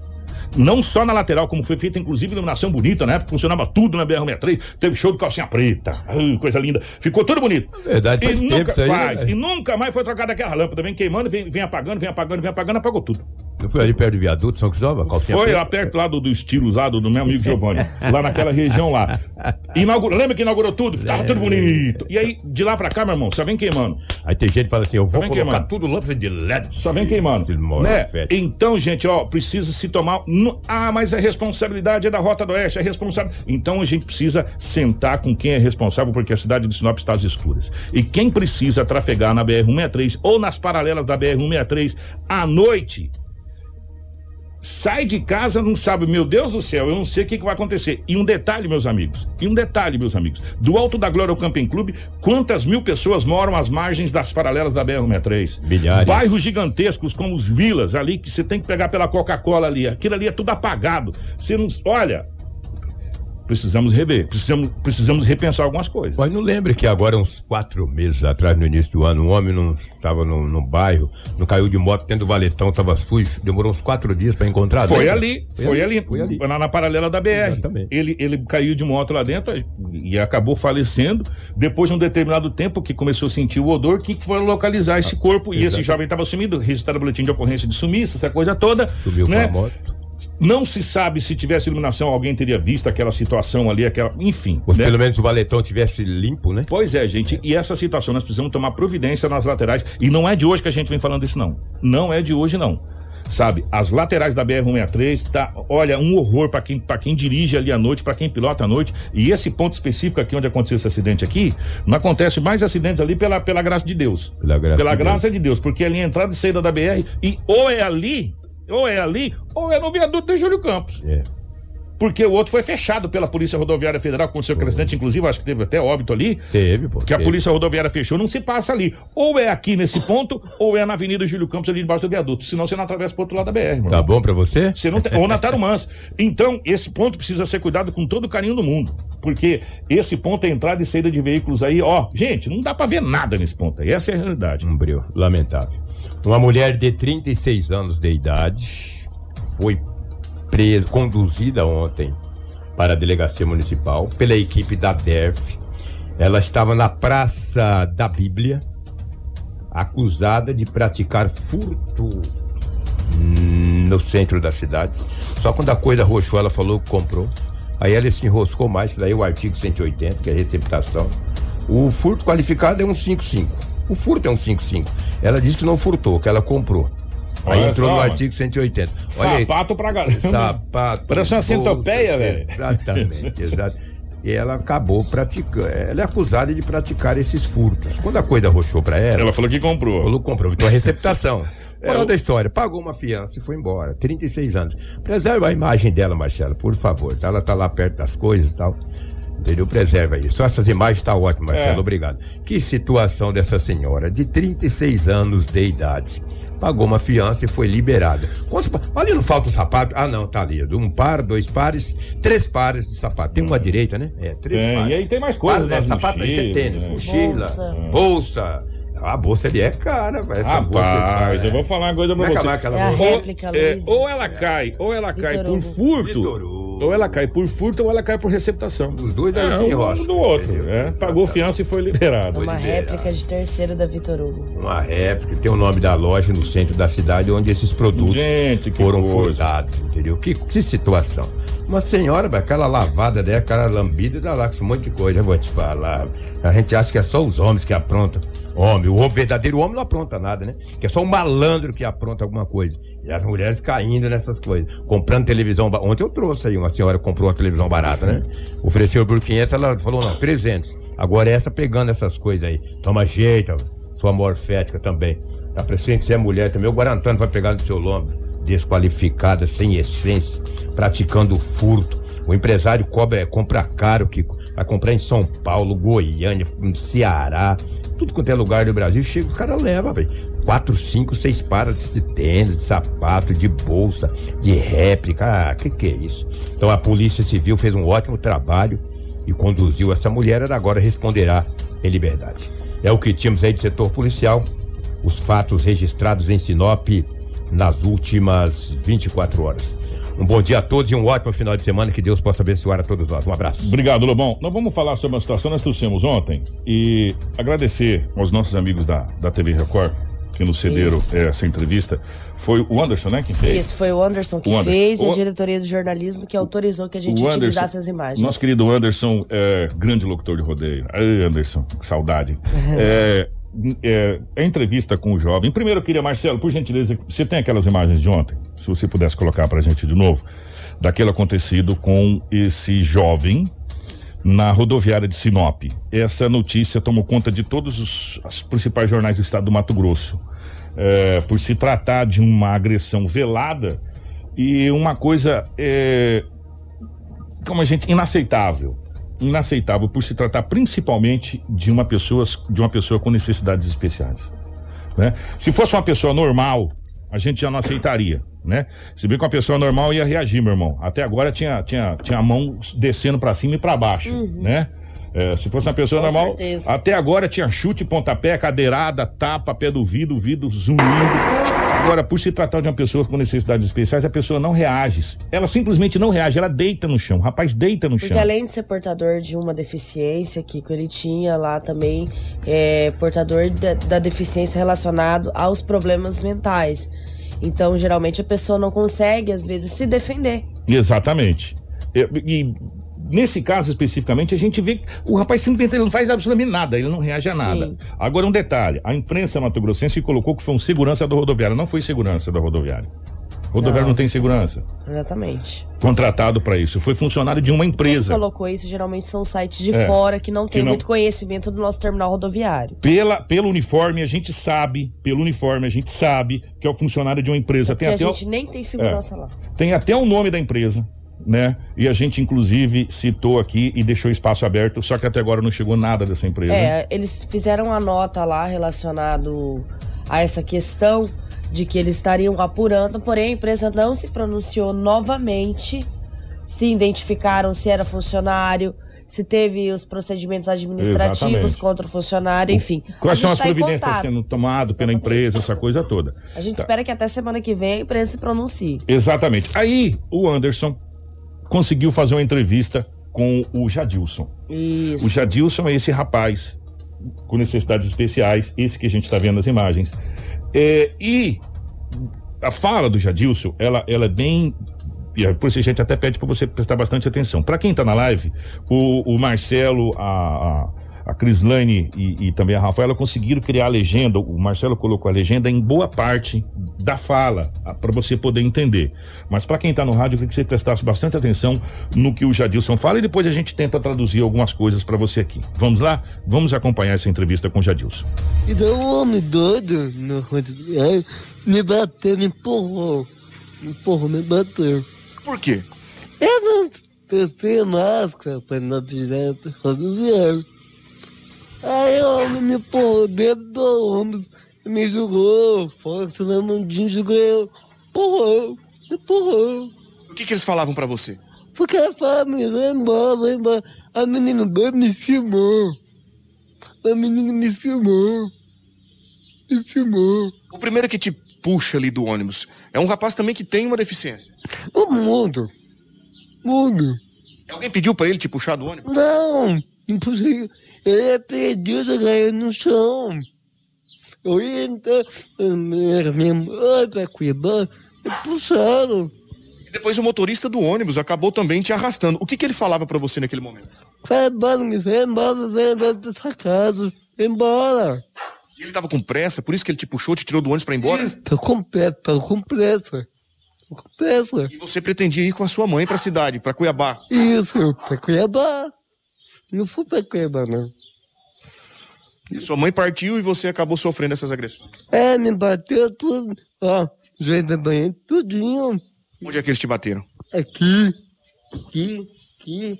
Speaker 2: Não só na lateral, como foi feita, inclusive, iluminação bonita, né? Funcionava tudo na BR-63. Teve show do calcinha preta. Ai, coisa linda. Ficou tudo bonito.
Speaker 5: verdade, faz
Speaker 2: e
Speaker 5: tempo
Speaker 2: nunca
Speaker 5: isso aí, né,
Speaker 2: faz.
Speaker 5: velho?
Speaker 2: e nunca mais foi trocada aquela lâmpada. Vem queimando, vem, vem apagando, vem apagando, vem apagando, apagou tudo.
Speaker 5: Não foi ali perto do viaduto São Cristóvão?
Speaker 2: Foi lá perto lá do, do estilos lá do, do meu amigo Giovanni, lá naquela região lá. Inaugura, lembra que inaugurou tudo? Tava tudo bonito. E aí, de lá pra cá, meu irmão, só vem queimando.
Speaker 5: Aí tem gente que fala assim, eu vou colocar
Speaker 2: queimando.
Speaker 5: tudo lâmpada de LED.
Speaker 2: Só vem queimando. Né? Então, gente, ó, precisa se tomar. no- Ah, mas a responsabilidade é da Rota do Oeste, é responsável. Então a gente precisa sentar com quem é responsável, porque a cidade de Sinop está às escuras. E quem precisa trafegar na BR-163 ou nas paralelas da BR-163 à noite. Sai de casa, não sabe, meu Deus do céu, eu não sei o que, que vai acontecer. E um detalhe, meus amigos, e um detalhe, meus amigos, do Alto da Glória ao Camping Clube, quantas mil pessoas moram às margens das paralelas da BR-163?
Speaker 5: Milhares.
Speaker 2: Bairros gigantescos como os vilas ali, que você tem que pegar pela Coca-Cola ali. Aquilo ali é tudo apagado. Você não. Olha. Precisamos rever, precisamos, precisamos repensar algumas coisas.
Speaker 5: Mas não lembre que agora, uns quatro meses atrás, no início do ano, um homem não estava no, no bairro, não caiu de moto dentro do valetão, estava sujo, demorou uns quatro dias para encontrar.
Speaker 2: Foi
Speaker 5: dentro.
Speaker 2: ali, foi, ali,
Speaker 5: foi ali.
Speaker 2: Na, na paralela da BR.
Speaker 5: Exatamente.
Speaker 2: Ele, ele caiu de moto lá dentro e acabou falecendo. Depois de um determinado tempo que começou a sentir o odor, que foi localizar esse corpo e esse jovem estava sumido, registrado o boletim de ocorrência de sumiço, essa coisa toda.
Speaker 5: Sumiu
Speaker 2: né?
Speaker 5: com a moto.
Speaker 2: Não se sabe se tivesse iluminação, alguém teria visto aquela situação ali, aquela, enfim. Né?
Speaker 5: pelo menos o valetão tivesse limpo, né?
Speaker 2: Pois é, gente, e essa situação nós precisamos tomar providência nas laterais. E não é de hoje que a gente vem falando isso, não. Não é de hoje, não. Sabe, as laterais da BR-163 tá, olha, um horror para quem, pra quem dirige ali à noite, para quem pilota à noite. E esse ponto específico aqui onde aconteceu esse acidente aqui, não acontece mais acidentes ali pela, pela graça de Deus.
Speaker 5: Pela graça
Speaker 2: pela
Speaker 5: de
Speaker 2: graça de Deus, porque ali é a entrada e saída da BR e ou é ali, ou é ali, ou é no viaduto de Júlio Campos.
Speaker 5: É.
Speaker 2: Porque o outro foi fechado pela Polícia Rodoviária Federal com o seu acidente, inclusive, acho que teve até óbito ali.
Speaker 5: Teve, pô.
Speaker 2: Que a
Speaker 5: teve.
Speaker 2: polícia rodoviária fechou, não se passa ali. Ou é aqui nesse ponto, ou é na Avenida Júlio Campos, ali debaixo do viaduto. Senão você não atravessa pro outro lado da BR, irmão.
Speaker 5: Tá bom pra você?
Speaker 2: Você não tem- ou na Tarumãs. Então, esse ponto precisa ser cuidado com todo o carinho do mundo. Porque esse ponto é entrada e saída de veículos aí, ó. Gente, não dá pra ver nada nesse ponto aí. Essa é a realidade.
Speaker 5: Um breu, lamentável. Uma mulher de 36 anos de idade foi presa, conduzida ontem para a delegacia municipal pela equipe da DERF. Ela estava na Praça da Bíblia, acusada de praticar furto no centro da cidade. Só quando a coisa roxou, ela falou que comprou. Aí ela se enroscou mais, daí o artigo 180, que é a receptação. O furto qualificado é um 55. O furto é um 55. Ela disse que não furtou, que ela comprou. Aí
Speaker 2: Olha
Speaker 5: entrou
Speaker 2: só,
Speaker 5: no
Speaker 2: mano.
Speaker 5: artigo 180. Olha aí.
Speaker 2: Sapato pra galera. [laughs]
Speaker 5: Sapato.
Speaker 2: Parece uma centopeia, velho.
Speaker 5: Exatamente, exato. E ela acabou praticando. Ela é acusada de praticar esses furtos. Quando a coisa roxou pra ela,
Speaker 2: Ela falou que comprou.
Speaker 5: Falou, comprou, então a receptação. [laughs]
Speaker 2: É,
Speaker 5: Moral
Speaker 2: o-
Speaker 5: da história, pagou uma fiança e foi embora. 36 anos. Preserva a imagem dela, Marcelo, por favor. tá? Ela tá lá perto das coisas e tal. Entendeu? Preserva. Só essas imagens tá ótimo, Marcelo.
Speaker 2: É.
Speaker 5: Obrigado. Que situação dessa senhora de 36 anos de idade. Pagou uma fiança e foi liberada. Ali não falta o sapato? Ah, não, tá ali. Um par, dois pares, três pares de sapato. Tem uma à direita, né? É, três
Speaker 2: Tem,
Speaker 5: pares.
Speaker 2: e aí tem mais coisas
Speaker 5: é,
Speaker 2: nas
Speaker 5: sapato,
Speaker 2: mochilas,
Speaker 5: tênis,
Speaker 2: né?
Speaker 5: mochila,
Speaker 4: Bolsa.
Speaker 5: bolsa. A bolsa ali é cara, velho.
Speaker 2: Rapaz, eu vou falar uma coisa pra
Speaker 5: é
Speaker 2: você.
Speaker 5: é aquela
Speaker 4: É a
Speaker 5: bolsa?
Speaker 4: réplica,
Speaker 2: é,
Speaker 4: Luiz.
Speaker 2: ou ela cai, ou ela cai
Speaker 4: Vitor
Speaker 2: por
Speaker 4: Hugo.
Speaker 2: furto,
Speaker 5: Vitor Hugo.
Speaker 2: ou ela cai por furto, ou ela cai por receptação.
Speaker 5: Os dois aí
Speaker 2: é,
Speaker 5: se
Speaker 2: um
Speaker 5: enroscam,
Speaker 2: do outro. É, pagou fiança e foi liberado.
Speaker 4: Uma réplica de terceiro da Vitor Hugo.
Speaker 5: Uma réplica, tem o nome da loja no centro da cidade onde esses produtos
Speaker 2: Gente,
Speaker 5: foram
Speaker 2: coisa.
Speaker 5: furtados, entendeu? Que, que situação. Uma senhora, aquela lavada dela, aquela lambida, dá lá com esse monte de coisa, eu vou te falar. A gente acha que é só os homens que aprontam. Homem, o verdadeiro homem não apronta nada, né? Que é só um malandro que apronta alguma coisa. E as mulheres caindo nessas coisas. Comprando televisão. Ontem eu trouxe aí, uma senhora comprou uma televisão barata, né? Ofereceu por 500, ela falou, não, 300. Agora essa pegando essas coisas aí. Toma jeito, sua morfética também. Tá parecendo que você é mulher também. O Guarantano vai pegar no seu lombo. Desqualificada, sem essência, praticando furto. O empresário cobra, compra caro, que vai comprar em São Paulo, Goiânia, Ceará, tudo quanto é lugar do Brasil. Chega, os caras levam, velho. Quatro, cinco, seis pares de tênis, de sapato, de bolsa, de réplica. Ah, que que é isso? Então a Polícia Civil fez um ótimo trabalho e conduziu essa mulher. Ela agora responderá em liberdade. É o que tínhamos aí do setor policial. Os fatos registrados em Sinop nas últimas 24 horas. Um bom dia a todos e um ótimo final de semana. Que Deus possa abençoar a todos nós. Um abraço.
Speaker 2: Obrigado, Lobão. Nós vamos falar sobre uma situação que nós trouxemos ontem e agradecer aos nossos amigos da, da TV Record que nos cederam
Speaker 4: Isso.
Speaker 2: essa entrevista. Foi o Anderson, né, quem fez?
Speaker 4: Isso, foi o Anderson que
Speaker 2: O Anderson.
Speaker 4: fez e a diretoria do jornalismo que autorizou que a gente
Speaker 2: O
Speaker 4: utilizasse as imagens.
Speaker 2: Nosso querido Anderson, é, grande locutor de rodeio. Ai, Anderson, que saudade. [laughs] é, é, a entrevista com o jovem. Primeiro eu queria, Marcelo, por gentileza, você tem aquelas imagens de ontem? Se você pudesse colocar pra gente de novo, daquele acontecido com esse jovem na rodoviária de Sinop. Essa notícia tomou conta de todos os, os principais jornais do estado do Mato Grosso. É, por se tratar de uma agressão velada e uma coisa é, como a gente inaceitável inaceitável por se tratar principalmente de uma pessoa de uma pessoa com necessidades especiais né? se fosse uma pessoa normal a gente já não aceitaria, né? Se bem que uma pessoa normal ia reagir, meu irmão. Até agora tinha, tinha, tinha a mão descendo para cima e para baixo, né? É, se fosse uma pessoa
Speaker 4: Com
Speaker 2: normal,
Speaker 4: certeza.
Speaker 2: até agora tinha chute, pontapé, cadeirada, tapa, pé do vidro, vidro zunindo. Agora, por se tratar de uma pessoa com necessidades especiais, a pessoa não reage. Ela simplesmente não reage, ela deita no chão. O rapaz deita no
Speaker 4: Porque
Speaker 2: chão.
Speaker 4: além de ser portador de uma deficiência, Kiko, ele tinha lá também é, portador da, da deficiência relacionado aos problemas mentais. Então, geralmente, a pessoa não consegue, às vezes, se defender.
Speaker 2: Exatamente. E, e nesse caso especificamente, a gente vê que o rapaz simplesmente ele não faz absolutamente nada, ele não reage a nada.
Speaker 4: Sim.
Speaker 2: Agora, um detalhe: a imprensa mato-grossense colocou que foi um segurança do rodoviário. Não foi segurança da rodoviária. O rodoviário não,
Speaker 4: Não.
Speaker 2: tem segurança
Speaker 4: Exatamente.
Speaker 2: contratado para isso. Foi funcionário de uma
Speaker 4: Quem
Speaker 2: empresa.
Speaker 4: colocou isso geralmente são sites de
Speaker 2: É,
Speaker 4: fora que não tem
Speaker 2: não-
Speaker 4: muito conhecimento do nosso terminal rodoviário.
Speaker 2: Pela, pelo uniforme, a gente sabe, pelo uniforme, a gente sabe que é o funcionário de uma empresa.
Speaker 4: Porque
Speaker 2: Tem
Speaker 4: a
Speaker 2: até, o-
Speaker 4: gente nem tem segurança lá.
Speaker 2: tem até o nome da empresa, né? E a gente, inclusive, citou aqui e deixou espaço aberto, só que até agora não chegou nada dessa empresa.
Speaker 4: É, eles fizeram a nota lá relacionado a essa questão de que eles estariam apurando, porém a empresa não se pronunciou novamente se identificaram se era funcionário, se teve os procedimentos administrativos
Speaker 2: Exatamente.
Speaker 4: contra o funcionário, enfim.
Speaker 2: Quais são as
Speaker 4: tá
Speaker 2: providências sendo tomadas pela empresa, essa coisa toda?
Speaker 4: A gente
Speaker 2: Tá.
Speaker 4: espera que até semana que vem a empresa se pronuncie.
Speaker 2: Exatamente. Aí o Anderson conseguiu fazer uma entrevista com o Jadilson.
Speaker 4: Isso.
Speaker 2: O Jadilson é esse rapaz com necessidades especiais, esse que a gente está vendo nas imagens. É, e a fala do Jadilson, ela, ela é bem. É por isso a gente até pede para você prestar bastante atenção. Para quem tá na live, o, o Marcelo, a, a, a Crislane e, e também a Rafaela conseguiram criar a legenda. O Marcelo colocou a legenda em boa parte da fala, para você poder entender. Mas para quem tá no rádio, eu queria que você prestasse bastante atenção no que o Jadilson fala e depois a gente tenta traduzir algumas coisas para você aqui. Vamos lá? Vamos acompanhar essa entrevista com o Jadilson.
Speaker 6: E daí um homem doido no rodoviário me bateu, me empurrou. Me empurrou, me bateu.
Speaker 7: Por quê?
Speaker 6: Eu não testei máscara para não pisar no rodoviário. Aí o homem me empurrou dentro do ônibus e me jogou meu mundinho jogou eu. Empurrou, me empurrou.
Speaker 7: O que, que eles falavam pra você?
Speaker 6: Porque a família vai embora, vai embora. A menina me filmou. A menina me filmou. Me filmou.
Speaker 7: O primeiro que te puxa ali do ônibus é um rapaz também que tem uma deficiência.
Speaker 6: O mundo. Mundo.
Speaker 7: Alguém pediu pra ele te puxar do ônibus?
Speaker 6: Não, impossível. Ele é perdido, caí no chão. Eu ia entrar, minha mãe pra Cuiabá, me puxaram.
Speaker 7: E depois o motorista do ônibus acabou também te arrastando. O que, que ele falava pra você naquele momento?
Speaker 6: Vai embora, vai embora, vai embora dessa casa. Vai embora.
Speaker 7: E ele tava com pressa, por isso que ele te puxou, te tirou do ônibus pra ir embora?
Speaker 6: Tô com tô com pressa. Tô com pressa.
Speaker 7: E você pretendia ir com a sua mãe pra cidade, pra Cuiabá.
Speaker 6: Isso, pra Cuiabá. Não fui pra Cuiabá, não.
Speaker 7: E sua mãe partiu e você acabou sofrendo essas agressões.
Speaker 6: É, me bateu tudo. Ó, já da banheiro, tudinho.
Speaker 7: Onde é que eles te bateram?
Speaker 6: Aqui, aqui, aqui.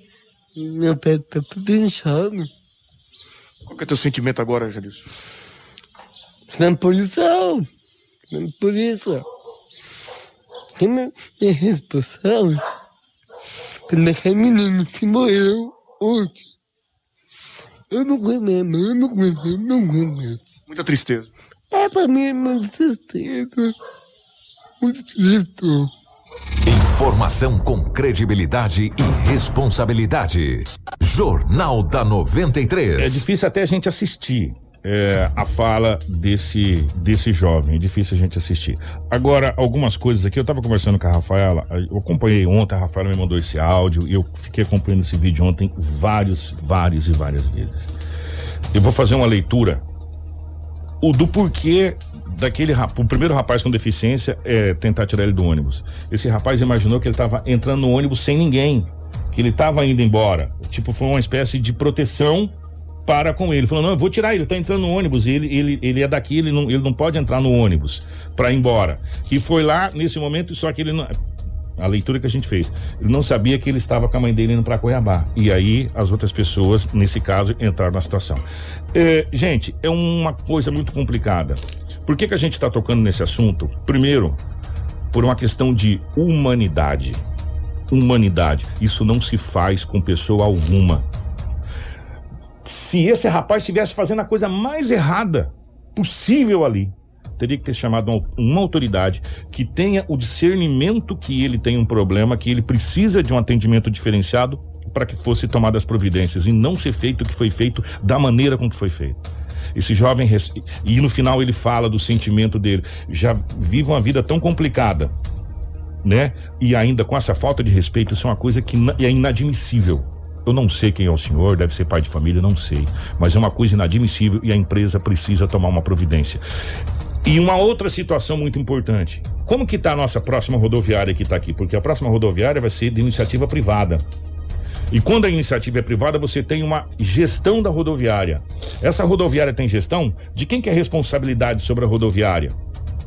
Speaker 6: Meu pé tá tudo inchado.
Speaker 7: Qual que é teu sentimento agora, Jadilson?
Speaker 6: Na polícia, na polícia. Quem me é responsável pela que a menina se morreu ontem. Eu não aguento mesmo, eu não aguento, eu não aguento.
Speaker 7: Muita tristeza.
Speaker 6: É pra mim, muito tristeza. Muito triste.
Speaker 1: Informação com credibilidade e responsabilidade. Jornal da 93.
Speaker 2: É difícil até a gente assistir é, a fala desse, desse jovem. É difícil a gente assistir. Agora, algumas coisas aqui, eu tava conversando com a Rafaela, eu acompanhei ontem, a Rafaela me mandou esse áudio e eu fiquei acompanhando esse vídeo ontem vários, vários e várias vezes. Eu vou fazer uma leitura o do porquê daquele o primeiro rapaz com deficiência é tentar tirar ele do ônibus. Esse rapaz imaginou que ele estava entrando no ônibus sem ninguém, que ele estava indo embora. Tipo, foi uma espécie de proteção para com ele. Falou: "Não, eu vou tirar ele, tá entrando no ônibus, ele ele ele é daqui, ele não, ele não pode entrar no ônibus para ir embora". E foi lá nesse momento, só que ele não a leitura que a gente fez. Ele não sabia que ele estava com a mãe dele indo para Cuiabá. E aí as outras pessoas, nesse caso, entraram na situação. É, gente, é uma coisa muito complicada. Por que, que a gente está tocando nesse assunto? Primeiro, por uma questão de humanidade. Humanidade. Isso não se faz com pessoa alguma. Se esse rapaz estivesse fazendo a coisa mais errada possível ali, teria que ter chamado uma, autoridade que tenha o discernimento que ele tem um problema, que ele precisa de um atendimento diferenciado para que fosse tomadas providências e não ser feito o que foi feito da maneira com que foi feito. Esse jovem e no final ele fala do sentimento dele, já vive uma vida tão complicada, né? E ainda com essa falta de respeito, isso é uma coisa que é inadmissível. Eu não sei quem é o senhor, deve ser pai de família, não sei. Mas é uma coisa inadmissível e a empresa precisa tomar uma providência. E uma outra situação muito importante. Como que está a nossa próxima rodoviária que está aqui? Porque a próxima rodoviária vai ser de iniciativa privada. E quando a iniciativa é privada, você tem uma gestão da rodoviária. Essa rodoviária tem gestão? De quem que é a responsabilidade sobre a rodoviária?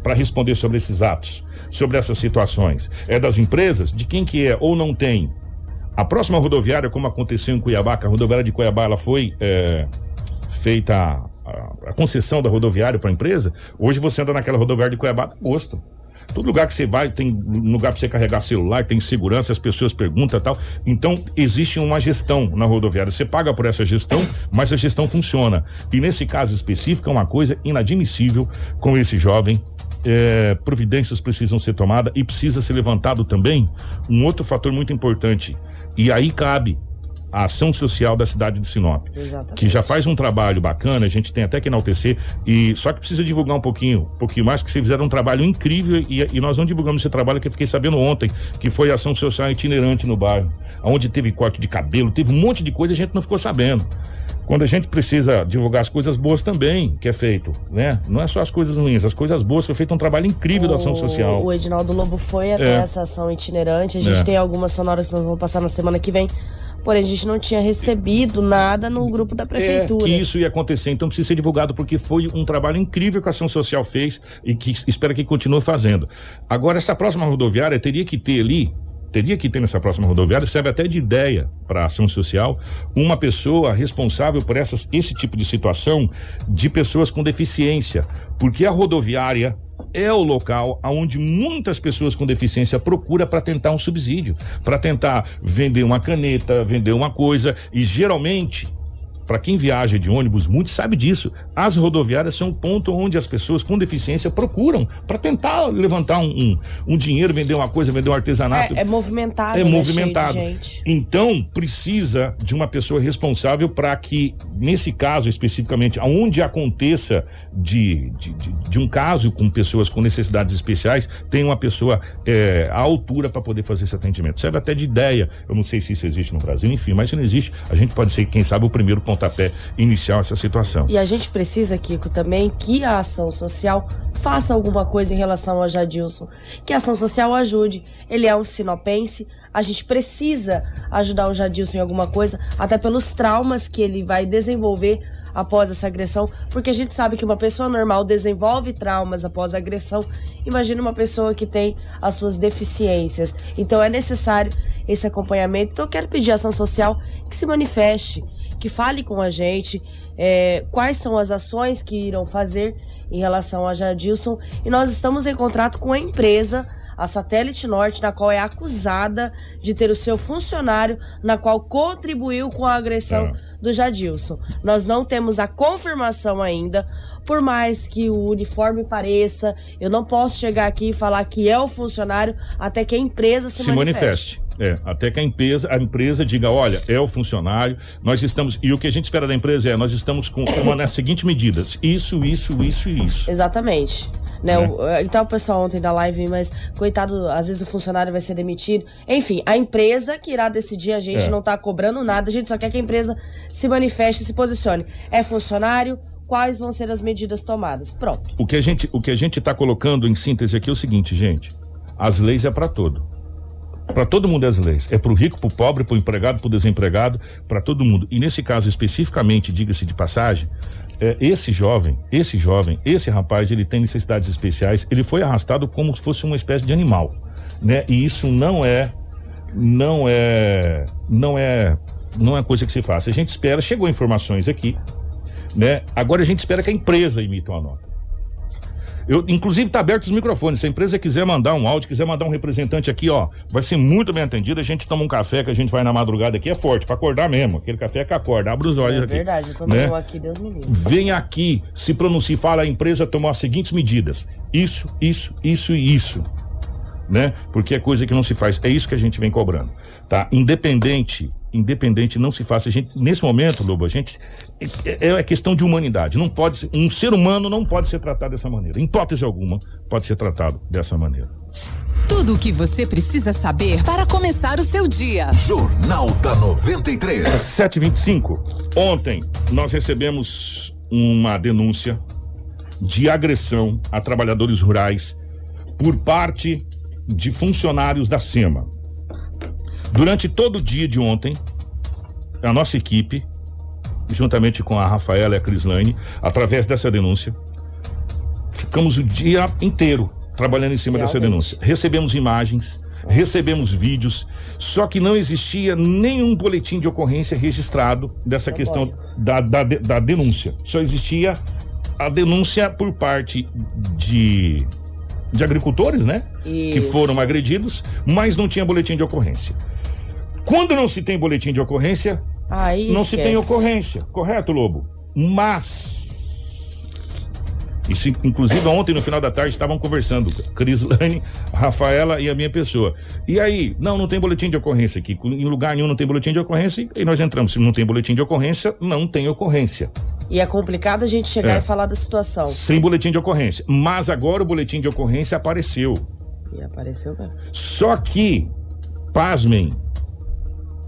Speaker 2: Para responder sobre esses atos, sobre essas situações. É das empresas? De quem que é ou não tem? A próxima rodoviária, como aconteceu em Cuiabá, que a rodoviária de Cuiabá ela foi é, feita a, a, concessão da rodoviária para a empresa. Hoje você anda naquela rodoviária de Cuiabá, gosto. Todo lugar que você vai tem lugar para você carregar celular, tem segurança, as pessoas perguntam tal. Então, existe uma gestão na rodoviária. Você paga por essa gestão, mas a gestão funciona. E nesse caso específico, é uma coisa inadmissível com esse jovem. É, providências precisam ser tomadas e precisa ser levantado também um outro fator muito importante. E aí cabe a ação social da cidade de Sinop. Exatamente. Que já faz um trabalho bacana, a gente tem até que enaltecer, e só que precisa divulgar um pouquinho, um pouquinho mais, que vocês fizeram um trabalho incrível e, e nós não divulgamos esse trabalho que eu fiquei sabendo ontem, que foi a ação social itinerante no bairro, onde teve corte de cabelo, teve um monte de coisa a gente não ficou sabendo. Quando a gente precisa divulgar as coisas boas também, que é feito, né? Não é só as coisas ruins, as coisas boas foi feito um trabalho incrível o, da ação social.
Speaker 4: O Edinaldo Lobo foi até é. essa ação itinerante, a gente é. tem algumas sonoras que nós vamos passar na semana que vem porém a gente não tinha recebido nada no grupo da prefeitura.
Speaker 2: É, que isso ia acontecer, então precisa ser divulgado porque foi um trabalho incrível que a ação social fez e que espera que continue fazendo. Agora essa próxima rodoviária teria que ter ali teria que ter nessa próxima rodoviária, serve até de ideia para a ação social, uma pessoa responsável por essas, esse tipo de situação de pessoas com deficiência, porque a rodoviária é o local onde muitas pessoas com deficiência procuram para tentar um subsídio, para tentar vender uma caneta, vender uma coisa e geralmente para quem viaja de ônibus, muito sabe disso. As rodoviárias são um ponto onde as pessoas com deficiência procuram para tentar levantar um, um, um, dinheiro, vender uma coisa, vender um artesanato.
Speaker 4: É, é movimentado.
Speaker 2: É né, movimentado. Então, precisa de uma pessoa responsável para que, nesse caso especificamente, aonde aconteça de, de, de, de, um caso com pessoas com necessidades especiais, tenha uma pessoa é, à altura para poder fazer esse atendimento. Serve até de ideia. Eu não sei se isso existe no Brasil, enfim, mas se não existe, a gente pode ser, quem sabe, o primeiro ponto pontapé inicial essa situação.
Speaker 4: E a gente precisa, Kiko, também que a ação social faça alguma coisa em relação ao Jadilson. Que a ação social ajude. Ele é um sinopense, a gente precisa ajudar o Jadilson em alguma coisa, até pelos traumas que ele vai desenvolver após essa agressão, porque a gente sabe que uma pessoa normal desenvolve traumas após a agressão. Imagina uma pessoa que tem as suas deficiências. Então é necessário esse acompanhamento. Então eu quero pedir à ação social que se manifeste, que fale com a gente é, quais são as ações que irão fazer em relação a Jadilson. E nós estamos em contrato com a empresa, a Satélite Norte, na qual é acusada de ter o seu funcionário, na qual contribuiu com a agressão é. do Jadilson. Nós não temos a confirmação ainda. Por mais que o uniforme pareça, eu não posso chegar aqui e falar que é o funcionário até que a empresa se, se manifeste. manifeste.
Speaker 2: É, até que a empresa, a empresa diga, olha, é o funcionário, nós estamos, e o que a gente espera da empresa é, nós estamos com uma nas seguintes medidas, isso, isso, isso e isso.
Speaker 4: Exatamente. Né? É. então o pessoal ontem da live, mas coitado, às vezes o funcionário vai ser demitido. Enfim, a empresa que irá decidir, a gente é. não tá cobrando nada, a gente só quer que a empresa se manifeste, se posicione. É funcionário, quais vão ser as medidas tomadas. Pronto.
Speaker 2: O que a gente, o que a gente está colocando em síntese aqui é o seguinte, gente. As leis é para todo. Para todo mundo é as leis. É para o rico, para o pobre, para o empregado, para o desempregado, para todo mundo. E nesse caso especificamente, diga-se de passagem, é, esse jovem, esse jovem, esse rapaz, ele tem necessidades especiais. Ele foi arrastado como se fosse uma espécie de animal, né? E isso não é, não é, não é, não é coisa que se faça. A gente espera. Chegou informações aqui, né? Agora a gente espera que a empresa emita uma nota. Eu, inclusive, tá aberto os microfones. Se a empresa quiser mandar um áudio, quiser mandar um representante aqui, ó, vai ser muito bem atendido. A gente toma um café que a gente vai na madrugada aqui, é forte, pra acordar mesmo. Aquele café que acorda, abre os olhos
Speaker 4: É
Speaker 2: aqui.
Speaker 4: verdade, eu tomei
Speaker 2: né?
Speaker 4: aqui, Deus me livre.
Speaker 2: Vem aqui, se pronuncie, fala, a empresa tomou as seguintes medidas. Isso, isso, isso e isso. Né? Porque é coisa que não se faz. É isso que a gente vem cobrando. Tá? Independente, independente não se faça. A gente, nesse momento, Lobo, a gente. É, é questão de humanidade. Não pode ser, um ser humano não pode ser tratado dessa maneira. Em hipótese alguma, pode ser tratado dessa maneira.
Speaker 8: Tudo o que você precisa saber para começar o seu dia.
Speaker 1: Jornal da 93.
Speaker 2: 725. Ontem nós recebemos uma denúncia de agressão a trabalhadores rurais por parte de funcionários da SEMA. Durante todo o dia de ontem, a nossa equipe, juntamente com a Rafaela e a Crislane, através dessa denúncia, ficamos o dia inteiro trabalhando em cima dessa denúncia. Recebemos imagens, recebemos vídeos, só que não existia nenhum boletim de ocorrência registrado dessa questão da, da, da denúncia. Só existia a denúncia por parte de, de agricultores, né? Que
Speaker 4: Isso.
Speaker 2: foram agredidos, mas não tinha boletim de ocorrência. Quando não se tem boletim de ocorrência,
Speaker 4: Aí
Speaker 2: não se tem ocorrência, correto, Lobo? Mas. Isso, inclusive, ontem, no final da tarde, estavam conversando. Crislane, Rafaela e a minha pessoa. E aí, não, não tem boletim de ocorrência aqui. Em lugar nenhum não tem boletim de ocorrência. E nós entramos. Se não tem boletim de ocorrência, não tem ocorrência.
Speaker 4: E é complicado a gente chegar
Speaker 2: É.
Speaker 4: e falar da situação.
Speaker 2: Sem boletim de ocorrência. Mas agora o boletim de ocorrência apareceu.
Speaker 4: E apareceu mesmo.
Speaker 2: Só que, pasmem,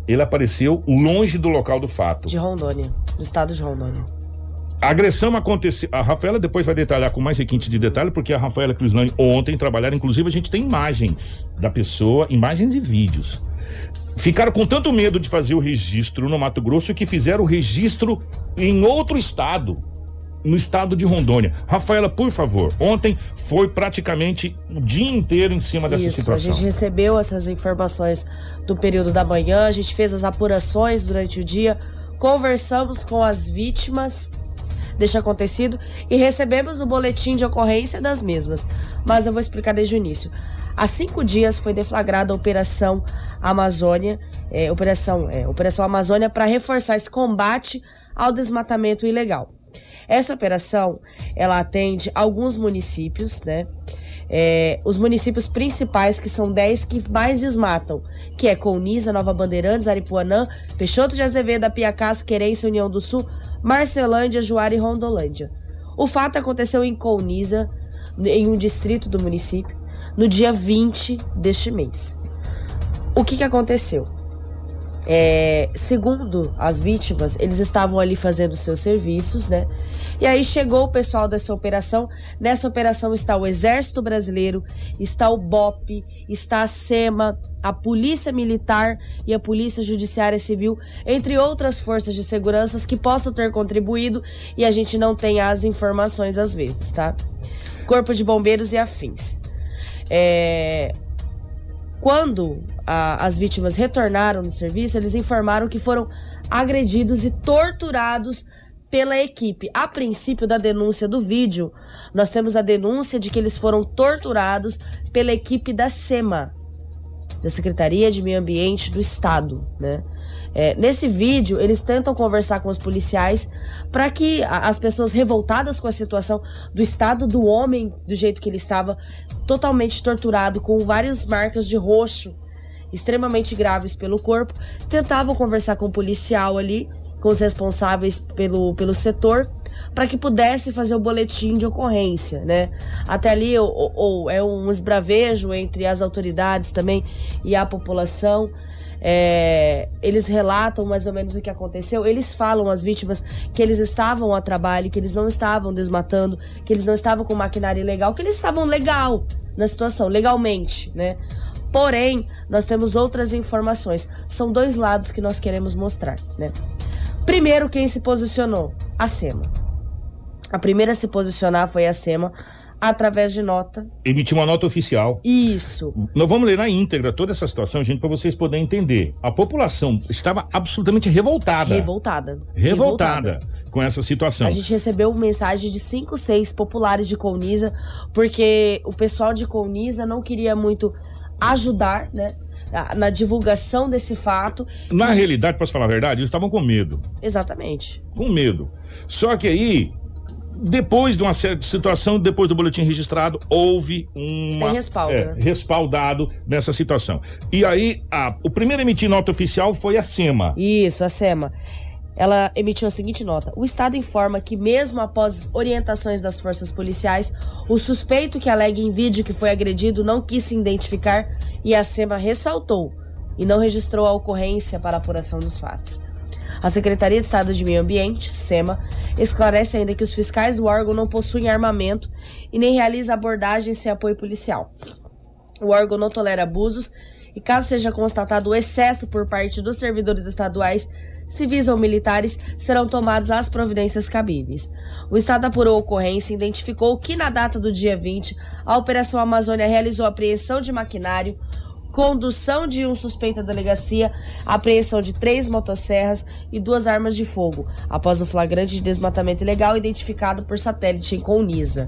Speaker 2: ele apareceu longe do local do fato.
Speaker 4: De Rondônia, do estado de Rondônia.
Speaker 2: A agressão aconteceu. A Rafaela depois vai detalhar com mais requinte de detalhe, porque a Rafaela Crislane ontem trabalharam. Inclusive, a gente tem imagens da pessoa, imagens e vídeos. Ficaram com tanto medo de fazer o registro no Mato Grosso que fizeram o registro em outro estado, no estado de Rondônia. Rafaela, por favor, ontem foi praticamente o dia inteiro em cima dessa
Speaker 4: Isso,
Speaker 2: situação.
Speaker 4: a gente recebeu essas informações do período da manhã, a gente fez as apurações durante o dia, conversamos com as vítimas deste acontecido e recebemos o boletim de ocorrência das mesmas. Mas eu vou explicar desde o início. Há cinco dias foi deflagrada a Operação Amazônia, é, Operação, é, Operação Amazônia para reforçar esse combate ao desmatamento ilegal. Essa operação, ela atende alguns municípios, né? É, os municípios principais, que são 10 que mais desmatam, que é Colniza, Nova Bandeirantes, Aripuanã, Peixoto de Azevedo, Apiacás, Querência, União do Sul, Marcelândia, Juara e Rondolândia. O fato aconteceu em Colniza, em um distrito do município, no dia 20 deste mês. O que, que aconteceu? É, segundo as vítimas, eles estavam ali fazendo seus serviços, né? E aí chegou o pessoal dessa operação. Nessa operação está o Exército Brasileiro, está o BOP, está a SEMA, a Polícia Militar e a Polícia Judiciária Civil, entre outras forças de segurança que possam ter contribuído e a gente não tem as informações às vezes, tá? Corpo de Bombeiros e afins. É, quando a- as vítimas retornaram no serviço, eles informaram que foram agredidos e torturados pela equipe. A princípio da denúncia do vídeo, nós temos a denúncia de que eles foram torturados pela equipe da SEMA, da Secretaria de Meio Ambiente do Estado, né? É, nesse vídeo, eles tentam conversar com os policiais para que as pessoas revoltadas com a situação do estado do homem, do jeito que ele estava, totalmente torturado, com várias marcas de roxo, extremamente graves pelo corpo, tentavam conversar com o policial ali, com os responsáveis pelo, pelo setor, para que pudesse fazer o boletim de ocorrência, né? Até ali ou, ou- é um esbravejo entre as autoridades também e a população. É, eles relatam mais ou menos o que aconteceu. Eles falam às vítimas que eles estavam a trabalho, que eles não estavam desmatando, que eles não estavam com maquinária ilegal, que eles estavam legal na situação, legalmente, né? Porém, nós temos outras informações. São dois lados que nós queremos mostrar, né? Primeiro, quem se posicionou? A SEMA. A primeira a se posicionar foi a SEMA. através de nota.
Speaker 2: Emitiu uma nota oficial.
Speaker 4: Isso.
Speaker 2: Nós vamos ler na íntegra toda essa situação, gente, para vocês poderem entender. A população estava absolutamente revoltada.
Speaker 4: Revoltada.
Speaker 2: Revoltada, com essa situação.
Speaker 4: A gente recebeu mensagem de cinco, seis populares de Colniza, porque o pessoal de Colniza não queria muito ajudar, né? Na- divulgação desse fato.
Speaker 2: Na realidade, posso falar a verdade, eles estavam com medo.
Speaker 4: Exatamente.
Speaker 2: Com medo. Só que aí, depois de uma certa situação, depois do boletim registrado, houve um.
Speaker 4: respaldo, né?
Speaker 2: respaldado nessa situação. E aí, a- o primeiro a emitir nota oficial foi a SEMA.
Speaker 4: Isso, a SEMA. Ela emitiu a seguinte nota: O Estado informa que, mesmo após orientações das forças policiais, o suspeito que alega em vídeo que foi agredido não quis se identificar e a SEMA ressaltou e não registrou a ocorrência para apuração dos fatos. A Secretaria de Estado de Meio Ambiente, SEMA, esclarece ainda que os fiscais do órgão não possuem armamento e nem realiza abordagens sem apoio policial. O órgão não tolera abusos e, caso seja constatado o excesso por parte dos servidores estaduais, civis ou militares, serão tomadas as providências cabíveis. O Estado apurou a ocorrência e identificou que, na data do dia 20, a Operação Amazônia realizou apreensão de maquinário, condução de um suspeito à delegacia, apreensão de três motosserras e duas armas de fogo, após o flagrante de desmatamento ilegal identificado por satélite em Colniza.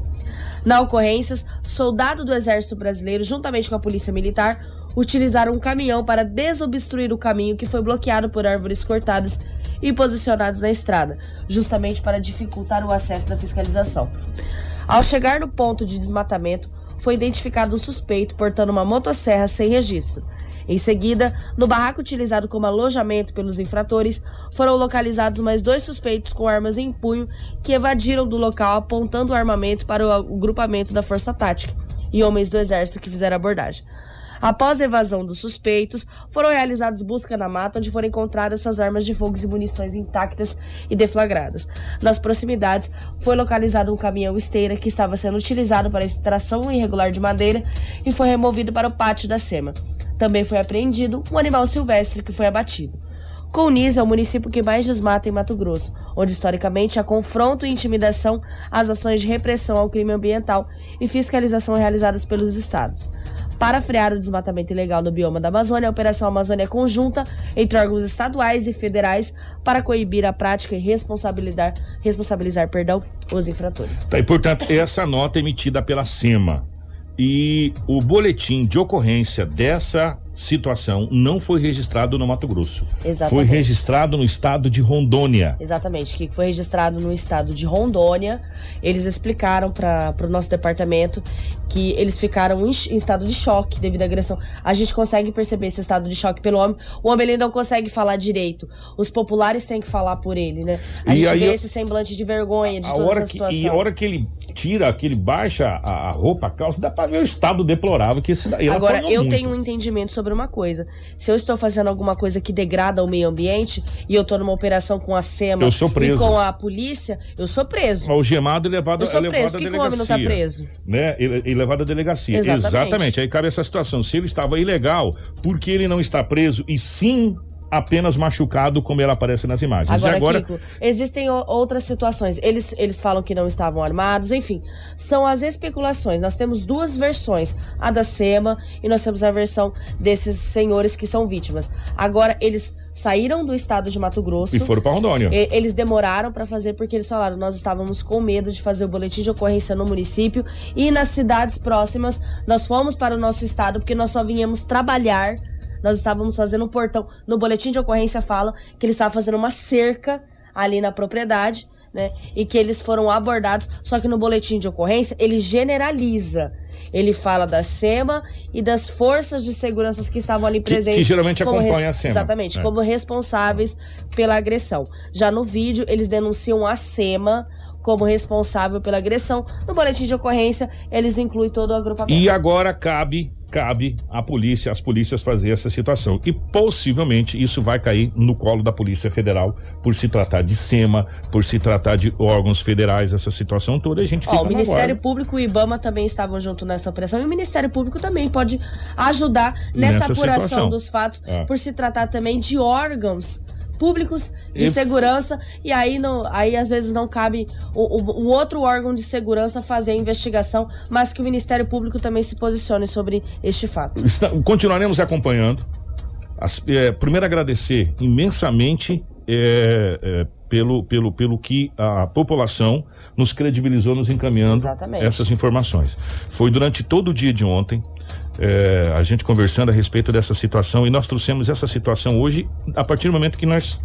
Speaker 4: Na ocorrência, soldado do Exército Brasileiro, juntamente com a Polícia Militar, utilizaram um caminhão para desobstruir o caminho que foi bloqueado por árvores cortadas e posicionadas na estrada, justamente para dificultar o acesso da fiscalização. Ao chegar no ponto de desmatamento, foi identificado um suspeito portando uma motosserra sem registro. Em seguida, no barraco utilizado como alojamento pelos infratores, foram localizados mais dois suspeitos com armas em punho que evadiram do local apontando o armamento para o grupamento da Força Tática e homens do Exército que fizeram abordagem. Após a evasão dos suspeitos, foram realizadas busca na mata, onde foram encontradas essas armas de fogo e munições intactas e deflagradas. Nas proximidades, foi localizado um caminhão esteira que estava sendo utilizado para extração irregular de madeira e foi removido para o pátio da SEMA. Também foi apreendido um animal silvestre que foi abatido. Colniz é o município que mais desmata em Mato Grosso, onde historicamente há confronto e intimidação às ações de repressão ao crime ambiental e fiscalização realizadas pelos estados. Para frear o desmatamento ilegal no bioma da Amazônia, a Operação Amazônia é conjunta entre órgãos estaduais e federais para coibir a prática e responsabilizar, responsabilizar perdão, os infratores.
Speaker 2: Tá, e portanto, essa nota é emitida pela SEMA. E o boletim de ocorrência dessa situação não foi registrado no Mato Grosso.
Speaker 4: Exatamente.
Speaker 2: Foi registrado no estado de Rondônia.
Speaker 4: Exatamente, que foi registrado no estado de Rondônia. Eles explicaram para o nosso departamento que eles ficaram em, em estado de choque devido à agressão. A gente consegue perceber esse estado de choque pelo homem. O homem ele não consegue falar direito. Os populares têm que falar por ele, né? A
Speaker 2: E
Speaker 4: gente
Speaker 2: aí
Speaker 4: vê esse semblante de vergonha de toda essa
Speaker 2: que,
Speaker 4: situação.
Speaker 2: e a hora que ele tira, que ele baixa a, a roupa, a calça, dá pra ver o estado deplorável que esse daí
Speaker 4: Agora, eu
Speaker 2: muito.
Speaker 4: tenho um entendimento sobre uma coisa. Se eu estou fazendo alguma coisa que degrada o meio ambiente e eu tô numa operação com a SEMA
Speaker 2: preso.
Speaker 4: e com a polícia, eu sou preso.
Speaker 2: Algemado e levado,
Speaker 4: Eu sou
Speaker 2: é levado
Speaker 4: preso. Por que que o homem não tá preso?
Speaker 2: Né? E, e levado à delegacia.
Speaker 4: Exatamente.
Speaker 2: Aí cabe essa situação. Se ele estava ilegal, por que ele não está preso e sim apenas machucado, como ele aparece nas imagens?
Speaker 4: Agora,
Speaker 2: e agora
Speaker 4: Kiko, existem outras situações. Eles, eles falam que não estavam armados, enfim. São as especulações. Nós temos duas versões: a da SEMA e nós temos a versão desses senhores que são vítimas. Agora, eles saíram do estado de Mato Grosso.
Speaker 2: E foram pra Rondônia.
Speaker 4: E- Eles demoraram pra fazer porque eles falaram: nós estávamos com medo de fazer o boletim de ocorrência no município e nas cidades próximas. Nós fomos para o nosso estado porque nós só vinhamos trabalhar. Nós estávamos fazendo um portão. No boletim de ocorrência fala que eles estavam fazendo uma cerca ali na propriedade, né? E que eles foram abordados. Só que no boletim de ocorrência ele generaliza. Ele fala da SEMA e das forças de segurança que estavam ali
Speaker 2: Que-
Speaker 4: presentes.
Speaker 2: que geralmente
Speaker 4: como
Speaker 2: acompanha a SEMA.
Speaker 4: Exatamente,
Speaker 2: É.
Speaker 4: como responsáveis pela agressão. Já no vídeo, eles denunciam a SEMA como responsável pela agressão. No boletim de ocorrência, eles incluem todo o agrupamento.
Speaker 2: E agora cabe, cabe à polícia, às polícias fazer essa situação. E possivelmente isso vai cair no colo da Polícia Federal por se tratar de SEMA, por se tratar de órgãos federais, essa situação toda, a gente fica
Speaker 4: Ó, o Ministério. Público e o IBAMA também estavam junto nessa operação e o Ministério Público também pode ajudar nessa,
Speaker 2: Nessa
Speaker 4: apuração
Speaker 2: situação.
Speaker 4: dos fatos,
Speaker 2: É.
Speaker 4: por se tratar também de órgãos públicos de segurança e aí não, aí às vezes não cabe o, o- o outro órgão de segurança fazer a investigação, mas que o Ministério Público também se posicione sobre este fato.
Speaker 2: Está- continuaremos acompanhando. As- é, primeiro agradecer imensamente é, é, pelo, pelo, pelo que a população nos credibilizou, nos encaminhando
Speaker 4: Exatamente.
Speaker 2: essas informações. Foi durante todo o dia de ontem é, a gente conversando a respeito dessa situação e nós trouxemos essa situação hoje a partir do momento que nós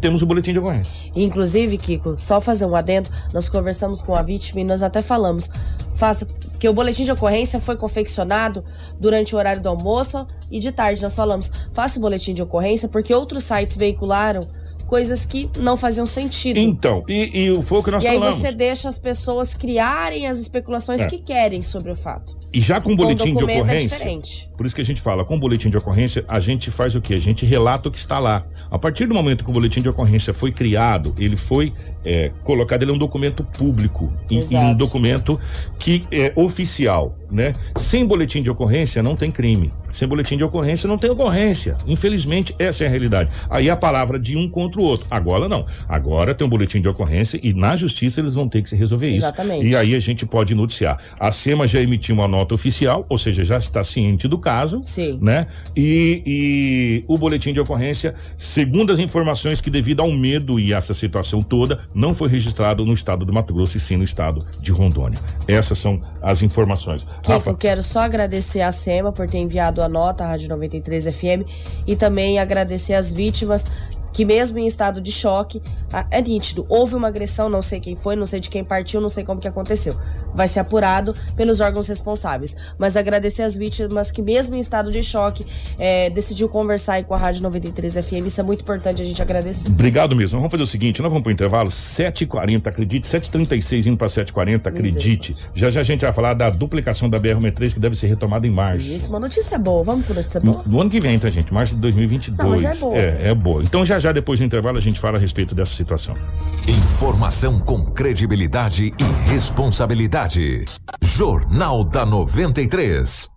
Speaker 2: temos o boletim de ocorrência.
Speaker 4: Inclusive, Kiko, só fazer um adendo, nós conversamos com a vítima e nós até falamos, faça que o boletim de ocorrência foi confeccionado durante o horário do almoço e de tarde nós falamos, faça o boletim de ocorrência porque outros sites veicularam coisas que não faziam sentido.
Speaker 2: Então, e, e foi o que nós
Speaker 4: e aí
Speaker 2: falamos.
Speaker 4: você deixa as pessoas criarem as especulações
Speaker 2: É.
Speaker 4: que querem sobre o fato.
Speaker 2: E já com o boletim de
Speaker 4: documento é
Speaker 2: ocorrência,
Speaker 4: diferente.
Speaker 2: por isso que a gente fala, com o boletim de ocorrência, a gente faz o quê? A gente relata o que está lá. A partir do momento que o boletim de ocorrência foi criado, ele foi é, colocado, ele é um documento público e, e um documento que é oficial, né? Sem boletim de ocorrência não tem crime. Sem boletim de ocorrência não tem ocorrência. Infelizmente, essa é a realidade. Aí a palavra de um contra o outro. Agora não. Agora tem um boletim de ocorrência e na justiça eles vão ter que se resolver isso.
Speaker 4: Exatamente.
Speaker 2: E aí a gente pode noticiar. A SEMA já emitiu uma nota oficial, ou seja, já está ciente do caso.
Speaker 4: Sim.
Speaker 2: Né? E, e o boletim de ocorrência, segundo as informações que devido ao medo e essa situação toda, não foi registrado no estado do Mato Grosso e sim no estado de Rondônia. Essas são as informações.
Speaker 4: Kiko,
Speaker 2: Rafa,
Speaker 4: quero só agradecer a SEMA por ter enviado a nota à Rádio 93 FM e também agradecer as vítimas que mesmo em estado de choque, é nítido, houve uma agressão, não sei quem foi, não sei de quem partiu, não sei como que aconteceu. Vai ser apurado pelos órgãos responsáveis. Mas agradecer as vítimas que mesmo em estado de choque, eh, decidiu conversar aí com a Rádio 93 FM. Isso é muito importante a gente agradecer.
Speaker 2: Obrigado mesmo. Vamos fazer o seguinte, nós vamos pro intervalo 7h40, acredite, 7h36 indo pra 7h40, acredite. Já já a gente vai falar da duplicação da BR-63 que deve ser retomada em março.
Speaker 4: Isso, uma notícia boa. Vamos com notícia boa?
Speaker 2: No ano que vem, tá, gente? Março de 2022.
Speaker 4: Não, mas é boa.
Speaker 2: É, é boa. Então, já já, depois do intervalo, a gente fala a respeito dessa situação.
Speaker 1: Informação com credibilidade e responsabilidade. Jornal da 93.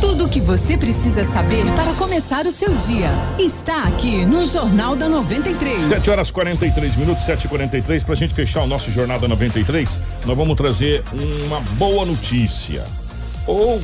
Speaker 8: Tudo o que você precisa saber para começar o seu dia está aqui no Jornal da 93.
Speaker 2: 7 horas 43 minutos, 7h43. Pra gente fechar o nosso Jornal da 93, nós vamos trazer uma boa notícia. Ou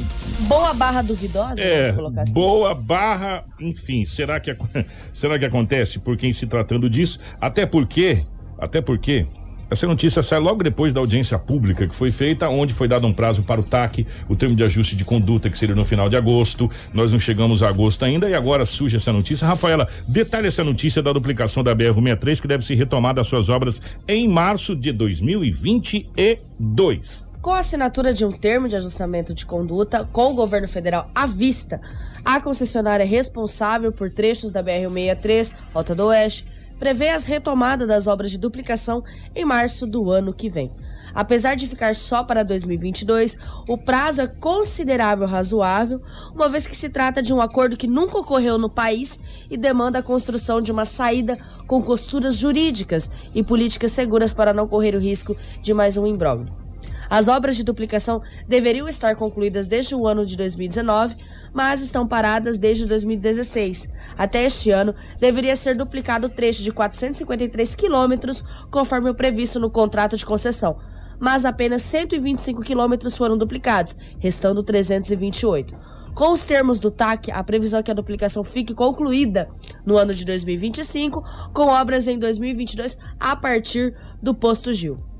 Speaker 4: Boa barra duvidosa,
Speaker 2: É,
Speaker 4: vamos colocar assim.
Speaker 2: boa barra, enfim, será que [laughs] será que acontece por quem se tratando disso? Até porque, até porque essa notícia sai logo depois da audiência pública que foi feita, onde foi dado um prazo para o TAC, o termo de ajuste de conduta, que seria no final de agosto. Nós não chegamos a agosto ainda e agora surge essa notícia. Rafaela, detalhe essa notícia da duplicação da BR-63, que deve ser retomada as suas obras em março de 2022.
Speaker 4: Com a assinatura de um termo de ajustamento de conduta com o governo federal à vista, a concessionária responsável por trechos da BR-163, Rota do Oeste, prevê as retomadas das obras de duplicação em março do ano que vem. Apesar de ficar só para 2022, o prazo é considerável razoável, uma vez que se trata de um acordo que nunca ocorreu no país e demanda a construção de uma saída com costuras jurídicas e políticas seguras para não correr o risco de mais um imbróglio. As obras de duplicação deveriam estar concluídas desde o ano de 2019, mas estão paradas desde 2016. Até este ano, deveria ser duplicado o trecho de 453 quilômetros, conforme o previsto no contrato de concessão. Mas apenas 125 quilômetros foram duplicados, restando 328. Com os termos do TAC, a previsão é que a duplicação fique concluída no ano de 2025, com obras em 2022 a partir do posto Gil.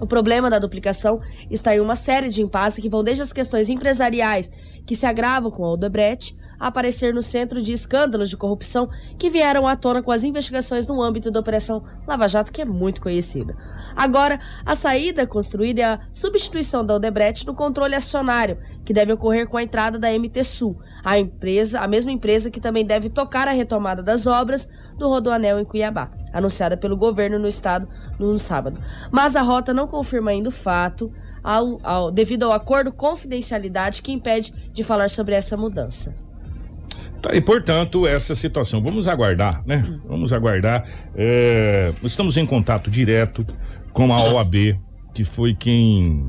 Speaker 4: O problema da duplicação está em uma série de impasses que vão desde as questões empresariais, que se agravam com a Odebrecht, aparecer no centro de escândalos de corrupção que vieram à tona com as investigações no âmbito da Operação Lava Jato, que é muito conhecida. Agora, a saída construída é a substituição da Odebrecht no controle acionário, que deve ocorrer com a entrada da MT Sul, a empresa, a mesma empresa que também deve tocar a retomada das obras do Rodoanel em Cuiabá, anunciada pelo governo no estado no sábado. Mas a rota não confirma ainda o fato, ao- ao- devido ao acordo confidencialidade que impede de falar sobre essa mudança.
Speaker 2: Tá, e portanto, essa situação. Vamos aguardar, né? Vamos aguardar. É, estamos em contato direto com a OAB, que foi quem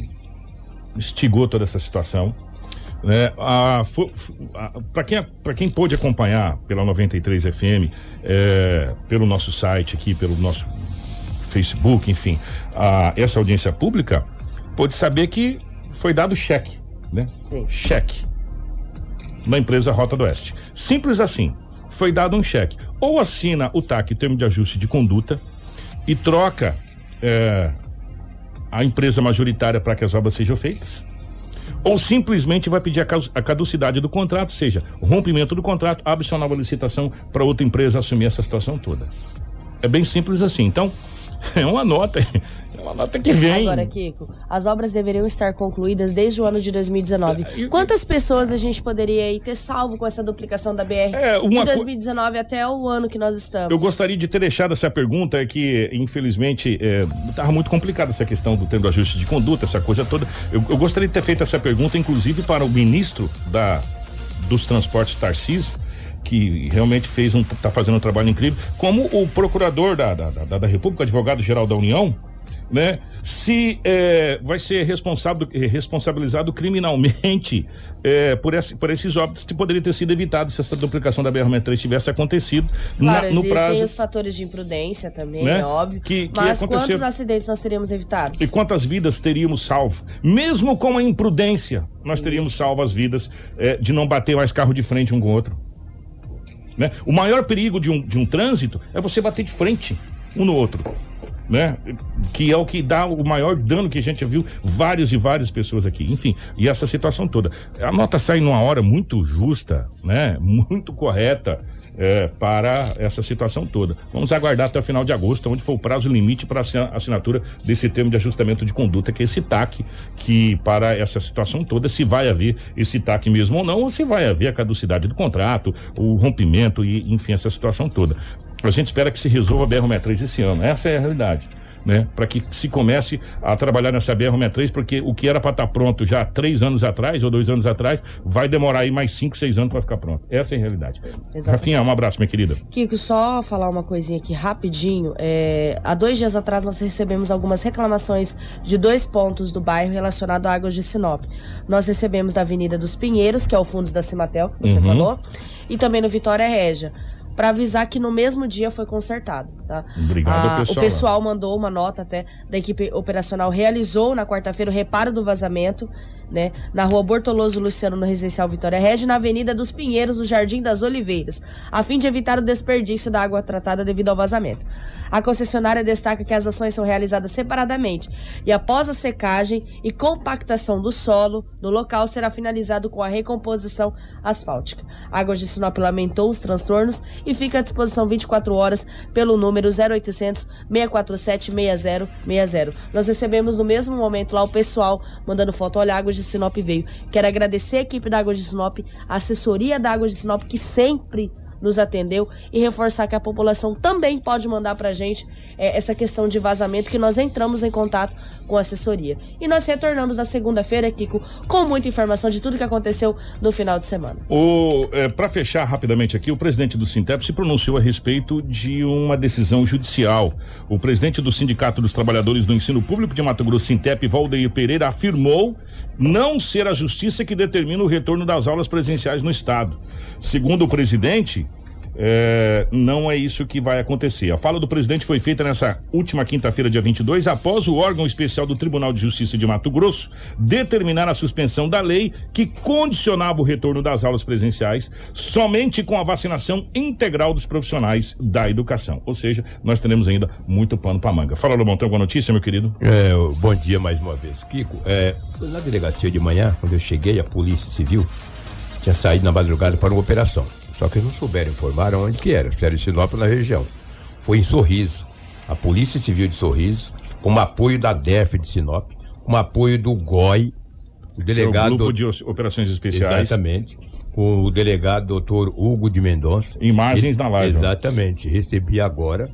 Speaker 2: instigou toda essa situação. né? Para quem, pra quem pôde acompanhar pela 93 FM, é, pelo nosso site aqui, pelo nosso Facebook, enfim, a, essa audiência pública, pôde saber que foi dado cheque, né?
Speaker 4: Sim.
Speaker 2: Cheque na empresa Rota do Oeste. Simples assim. Foi dado um cheque. Ou assina o TAC, termo de ajuste de conduta, e troca é, a empresa majoritária para que as obras sejam feitas ou simplesmente vai pedir a caducidade do contrato, seja, rompimento do contrato, abre sua nova licitação para outra empresa assumir essa situação toda. É bem simples assim. Então, [laughs] é uma nota. Uma nota que vem.
Speaker 4: Agora, Kiko, as obras deveriam estar concluídas desde o ano de 2019. É, Quantas pessoas a gente poderia ter salvo com essa duplicação da BR é, de 2019 co... até o ano que nós estamos?
Speaker 2: Eu gostaria de ter deixado essa pergunta, é que infelizmente estava é, muito complicada essa questão do tendo ajuste de conduta, essa coisa toda. Eu, eu, gostaria de ter feito essa pergunta, inclusive, para o ministro da, dos Transportes Tarcísio que realmente fez um tá fazendo um trabalho incrível, como o procurador da, da, da, da República, advogado geral da União, né? Se é, vai ser responsabilizado criminalmente é, por, esse, por esses óbitos que poderiam ter sido evitados se essa duplicação da BR-63 tivesse acontecido
Speaker 4: claro,
Speaker 2: na, no prazo.
Speaker 4: Existem os fatores de imprudência também, né? é óbvio. Que, que mas quantos acidentes nós teríamos evitado?
Speaker 2: E quantas vidas teríamos salvo? Mesmo com a imprudência, nós teríamos Isso. salvo as vidas é, de não bater mais carro de frente um com o outro. Né? O maior perigo de um, de um trânsito é você bater de frente um no outro. Né? Que é o que dá o maior dano que a gente viu várias e várias pessoas aqui. Enfim, e essa situação toda. A nota sai numa hora muito justa, né? Muito correta é, para essa situação toda. Vamos aguardar até o final de agosto, onde for o prazo limite para a assinatura desse termo de ajustamento de conduta, que é esse TAC, que para essa situação toda, se vai haver esse TAC mesmo ou não, ou se vai haver a caducidade do contrato, o rompimento e, enfim, essa situação toda. A gente espera que se resolva a BR-63 esse ano. Essa é a realidade né? Para que se comece a trabalhar nessa BR-63, porque o que era para estar tá pronto já três anos atrás ou dois anos atrás, vai demorar aí mais cinco, seis anos para ficar pronto. Essa é a realidade. Exatamente. Rafinha, um abraço, minha querida.
Speaker 4: Kiko, só falar uma coisinha aqui rapidinho. É, há dois dias atrás nós recebemos algumas reclamações de dois pontos do bairro relacionado a águas de Sinop. Nós recebemos da Avenida dos Pinheiros, que é o Fundos da Cimatel, que você uhum. falou, e também no Vitória Régia para avisar que no mesmo dia foi consertado, tá?
Speaker 2: Obrigado,
Speaker 4: ah,
Speaker 2: pessoal.
Speaker 4: O pessoal mandou uma nota até da equipe operacional realizou na quarta-feira o reparo do vazamento, né? Na rua Bortoloso Luciano, no Residencial Vitória Regia, na Avenida dos Pinheiros, no Jardim das Oliveiras, a fim de evitar o desperdício da água tratada devido ao vazamento. A concessionária destaca que as ações são realizadas separadamente e após a secagem e compactação do solo, no local será finalizado com a recomposição asfáltica. A Água de Sinop lamentou os transtornos e fica à disposição 24 horas pelo número 0800 647 6060. Nós recebemos no mesmo momento lá o pessoal mandando foto, olha, a Água de Sinop veio. Quero agradecer a equipe da Água de Sinop, a assessoria da Água de Sinop que sempre nos atendeu e reforçar que a população também pode mandar para a gente é, essa questão de vazamento que nós entramos em contato com assessoria. E nós retornamos na segunda-feira, Kiko, com muita informação de tudo que aconteceu no final de semana.
Speaker 2: É, para fechar rapidamente aqui, o presidente do Sintep se pronunciou a respeito de uma decisão judicial. O presidente do Sindicato dos Trabalhadores do Ensino Público de Mato Grosso, Sintep, Valdeir Pereira, afirmou não ser a justiça que determina o retorno das aulas presenciais no estado. Segundo o presidente, é, não é isso que vai acontecer. A fala do presidente foi feita nessa última quinta-feira, dia 22, após o órgão especial do Tribunal de Justiça de Mato Grosso determinar a suspensão da lei que condicionava o retorno das aulas presenciais somente com a vacinação integral dos profissionais da educação. Ou seja, nós teremos ainda muito pano para manga. Fala, Lobão, tem alguma notícia, meu querido?
Speaker 5: É, bom dia mais uma vez, Kiko. É, na delegacia de manhã, quando eu cheguei, a Polícia Civil tinha saído na madrugada para uma operação. Só que eles não souberam informar onde que era, se era em Sinop na região. Foi em Sorriso. A Polícia Civil de Sorriso, com apoio da DEF de Sinop, com apoio do GOI, o delegado. O
Speaker 2: grupo de operações especiais.
Speaker 5: Exatamente. Com o delegado doutor Hugo de Mendonça.
Speaker 2: Imagens na live.
Speaker 5: Exatamente. Recebi agora.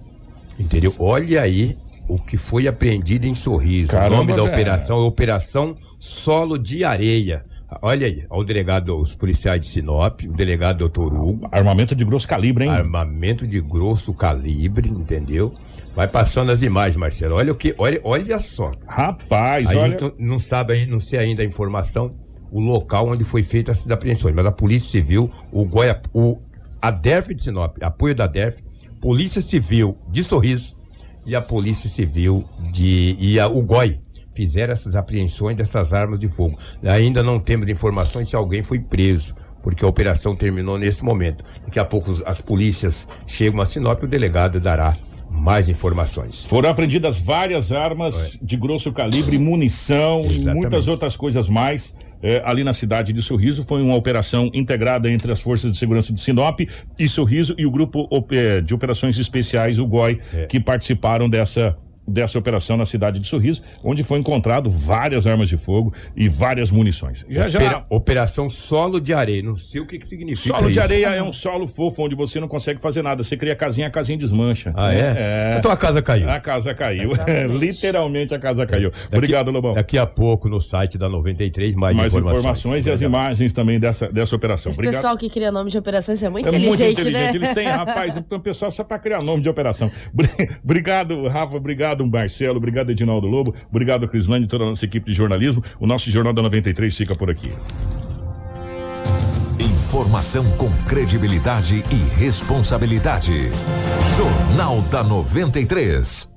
Speaker 5: Entendeu? Olha aí o que foi apreendido em Sorriso. Caramba, o nome da operação é Operação Solo de Areia. Olha aí, o delegado, os policiais de Sinop, o delegado doutor Hugo.
Speaker 2: Armamento de grosso calibre, hein?
Speaker 5: Armamento de grosso calibre, entendeu? Vai passando as imagens, Marcelo. Olha o que, olha, olha só.
Speaker 2: Rapaz, olha.
Speaker 5: Não sabe, não sei ainda a informação o local onde foi feita essas apreensões. Mas a Polícia Civil, o Goiá, o a DERF de Sinop, apoio da DERF, Polícia Civil de Sorriso e a Polícia Civil de e a, o GOI fizeram essas apreensões dessas armas de fogo. Ainda não temos informações se alguém foi preso, porque a operação terminou nesse momento. Daqui a pouco as polícias chegam a Sinop e o delegado dará mais informações.
Speaker 2: Foram apreendidas várias armas de grosso calibre, munição e muitas outras coisas mais. eh, ali na cidade de Sorriso foi uma operação integrada entre as forças de segurança de Sinop e Sorriso e o grupo eh, de operações especiais, o GOI, que participaram dessa dessa operação na cidade de Sorriso, onde foi encontrado várias armas de fogo e várias munições. Já já
Speaker 5: Opera- Operação Solo de Areia. Não sei o que, que significa.
Speaker 2: Solo de
Speaker 5: isso.
Speaker 2: areia é um solo fofo onde você não consegue fazer nada. Você cria a casinha, a casinha desmancha.
Speaker 5: Ah, é? Então a casa caiu.
Speaker 2: A casa caiu. [laughs] Literalmente a casa caiu.
Speaker 5: Daqui-
Speaker 2: Obrigado, Lobão.
Speaker 5: Daqui a pouco no site da 93 mais,
Speaker 2: Mais
Speaker 5: informações.
Speaker 2: informações, e as imagens também dessa, dessa operação.
Speaker 4: Esse
Speaker 2: Obrigado.
Speaker 4: pessoal que cria nome de operações é muito
Speaker 2: É muito
Speaker 4: inteligente,
Speaker 2: inteligente.
Speaker 4: né?
Speaker 2: Eles têm, rapaz, [laughs] um pessoal só para criar nome de operação. Bri- [laughs] Obrigado, Rafa. Obrigado, Marcelo. Obrigado, Edinaldo Lobo. Obrigado, Crislane e toda a nossa equipe de jornalismo. O nosso Jornal da 93 fica por aqui.
Speaker 1: Informação com credibilidade e responsabilidade. Jornal da 93.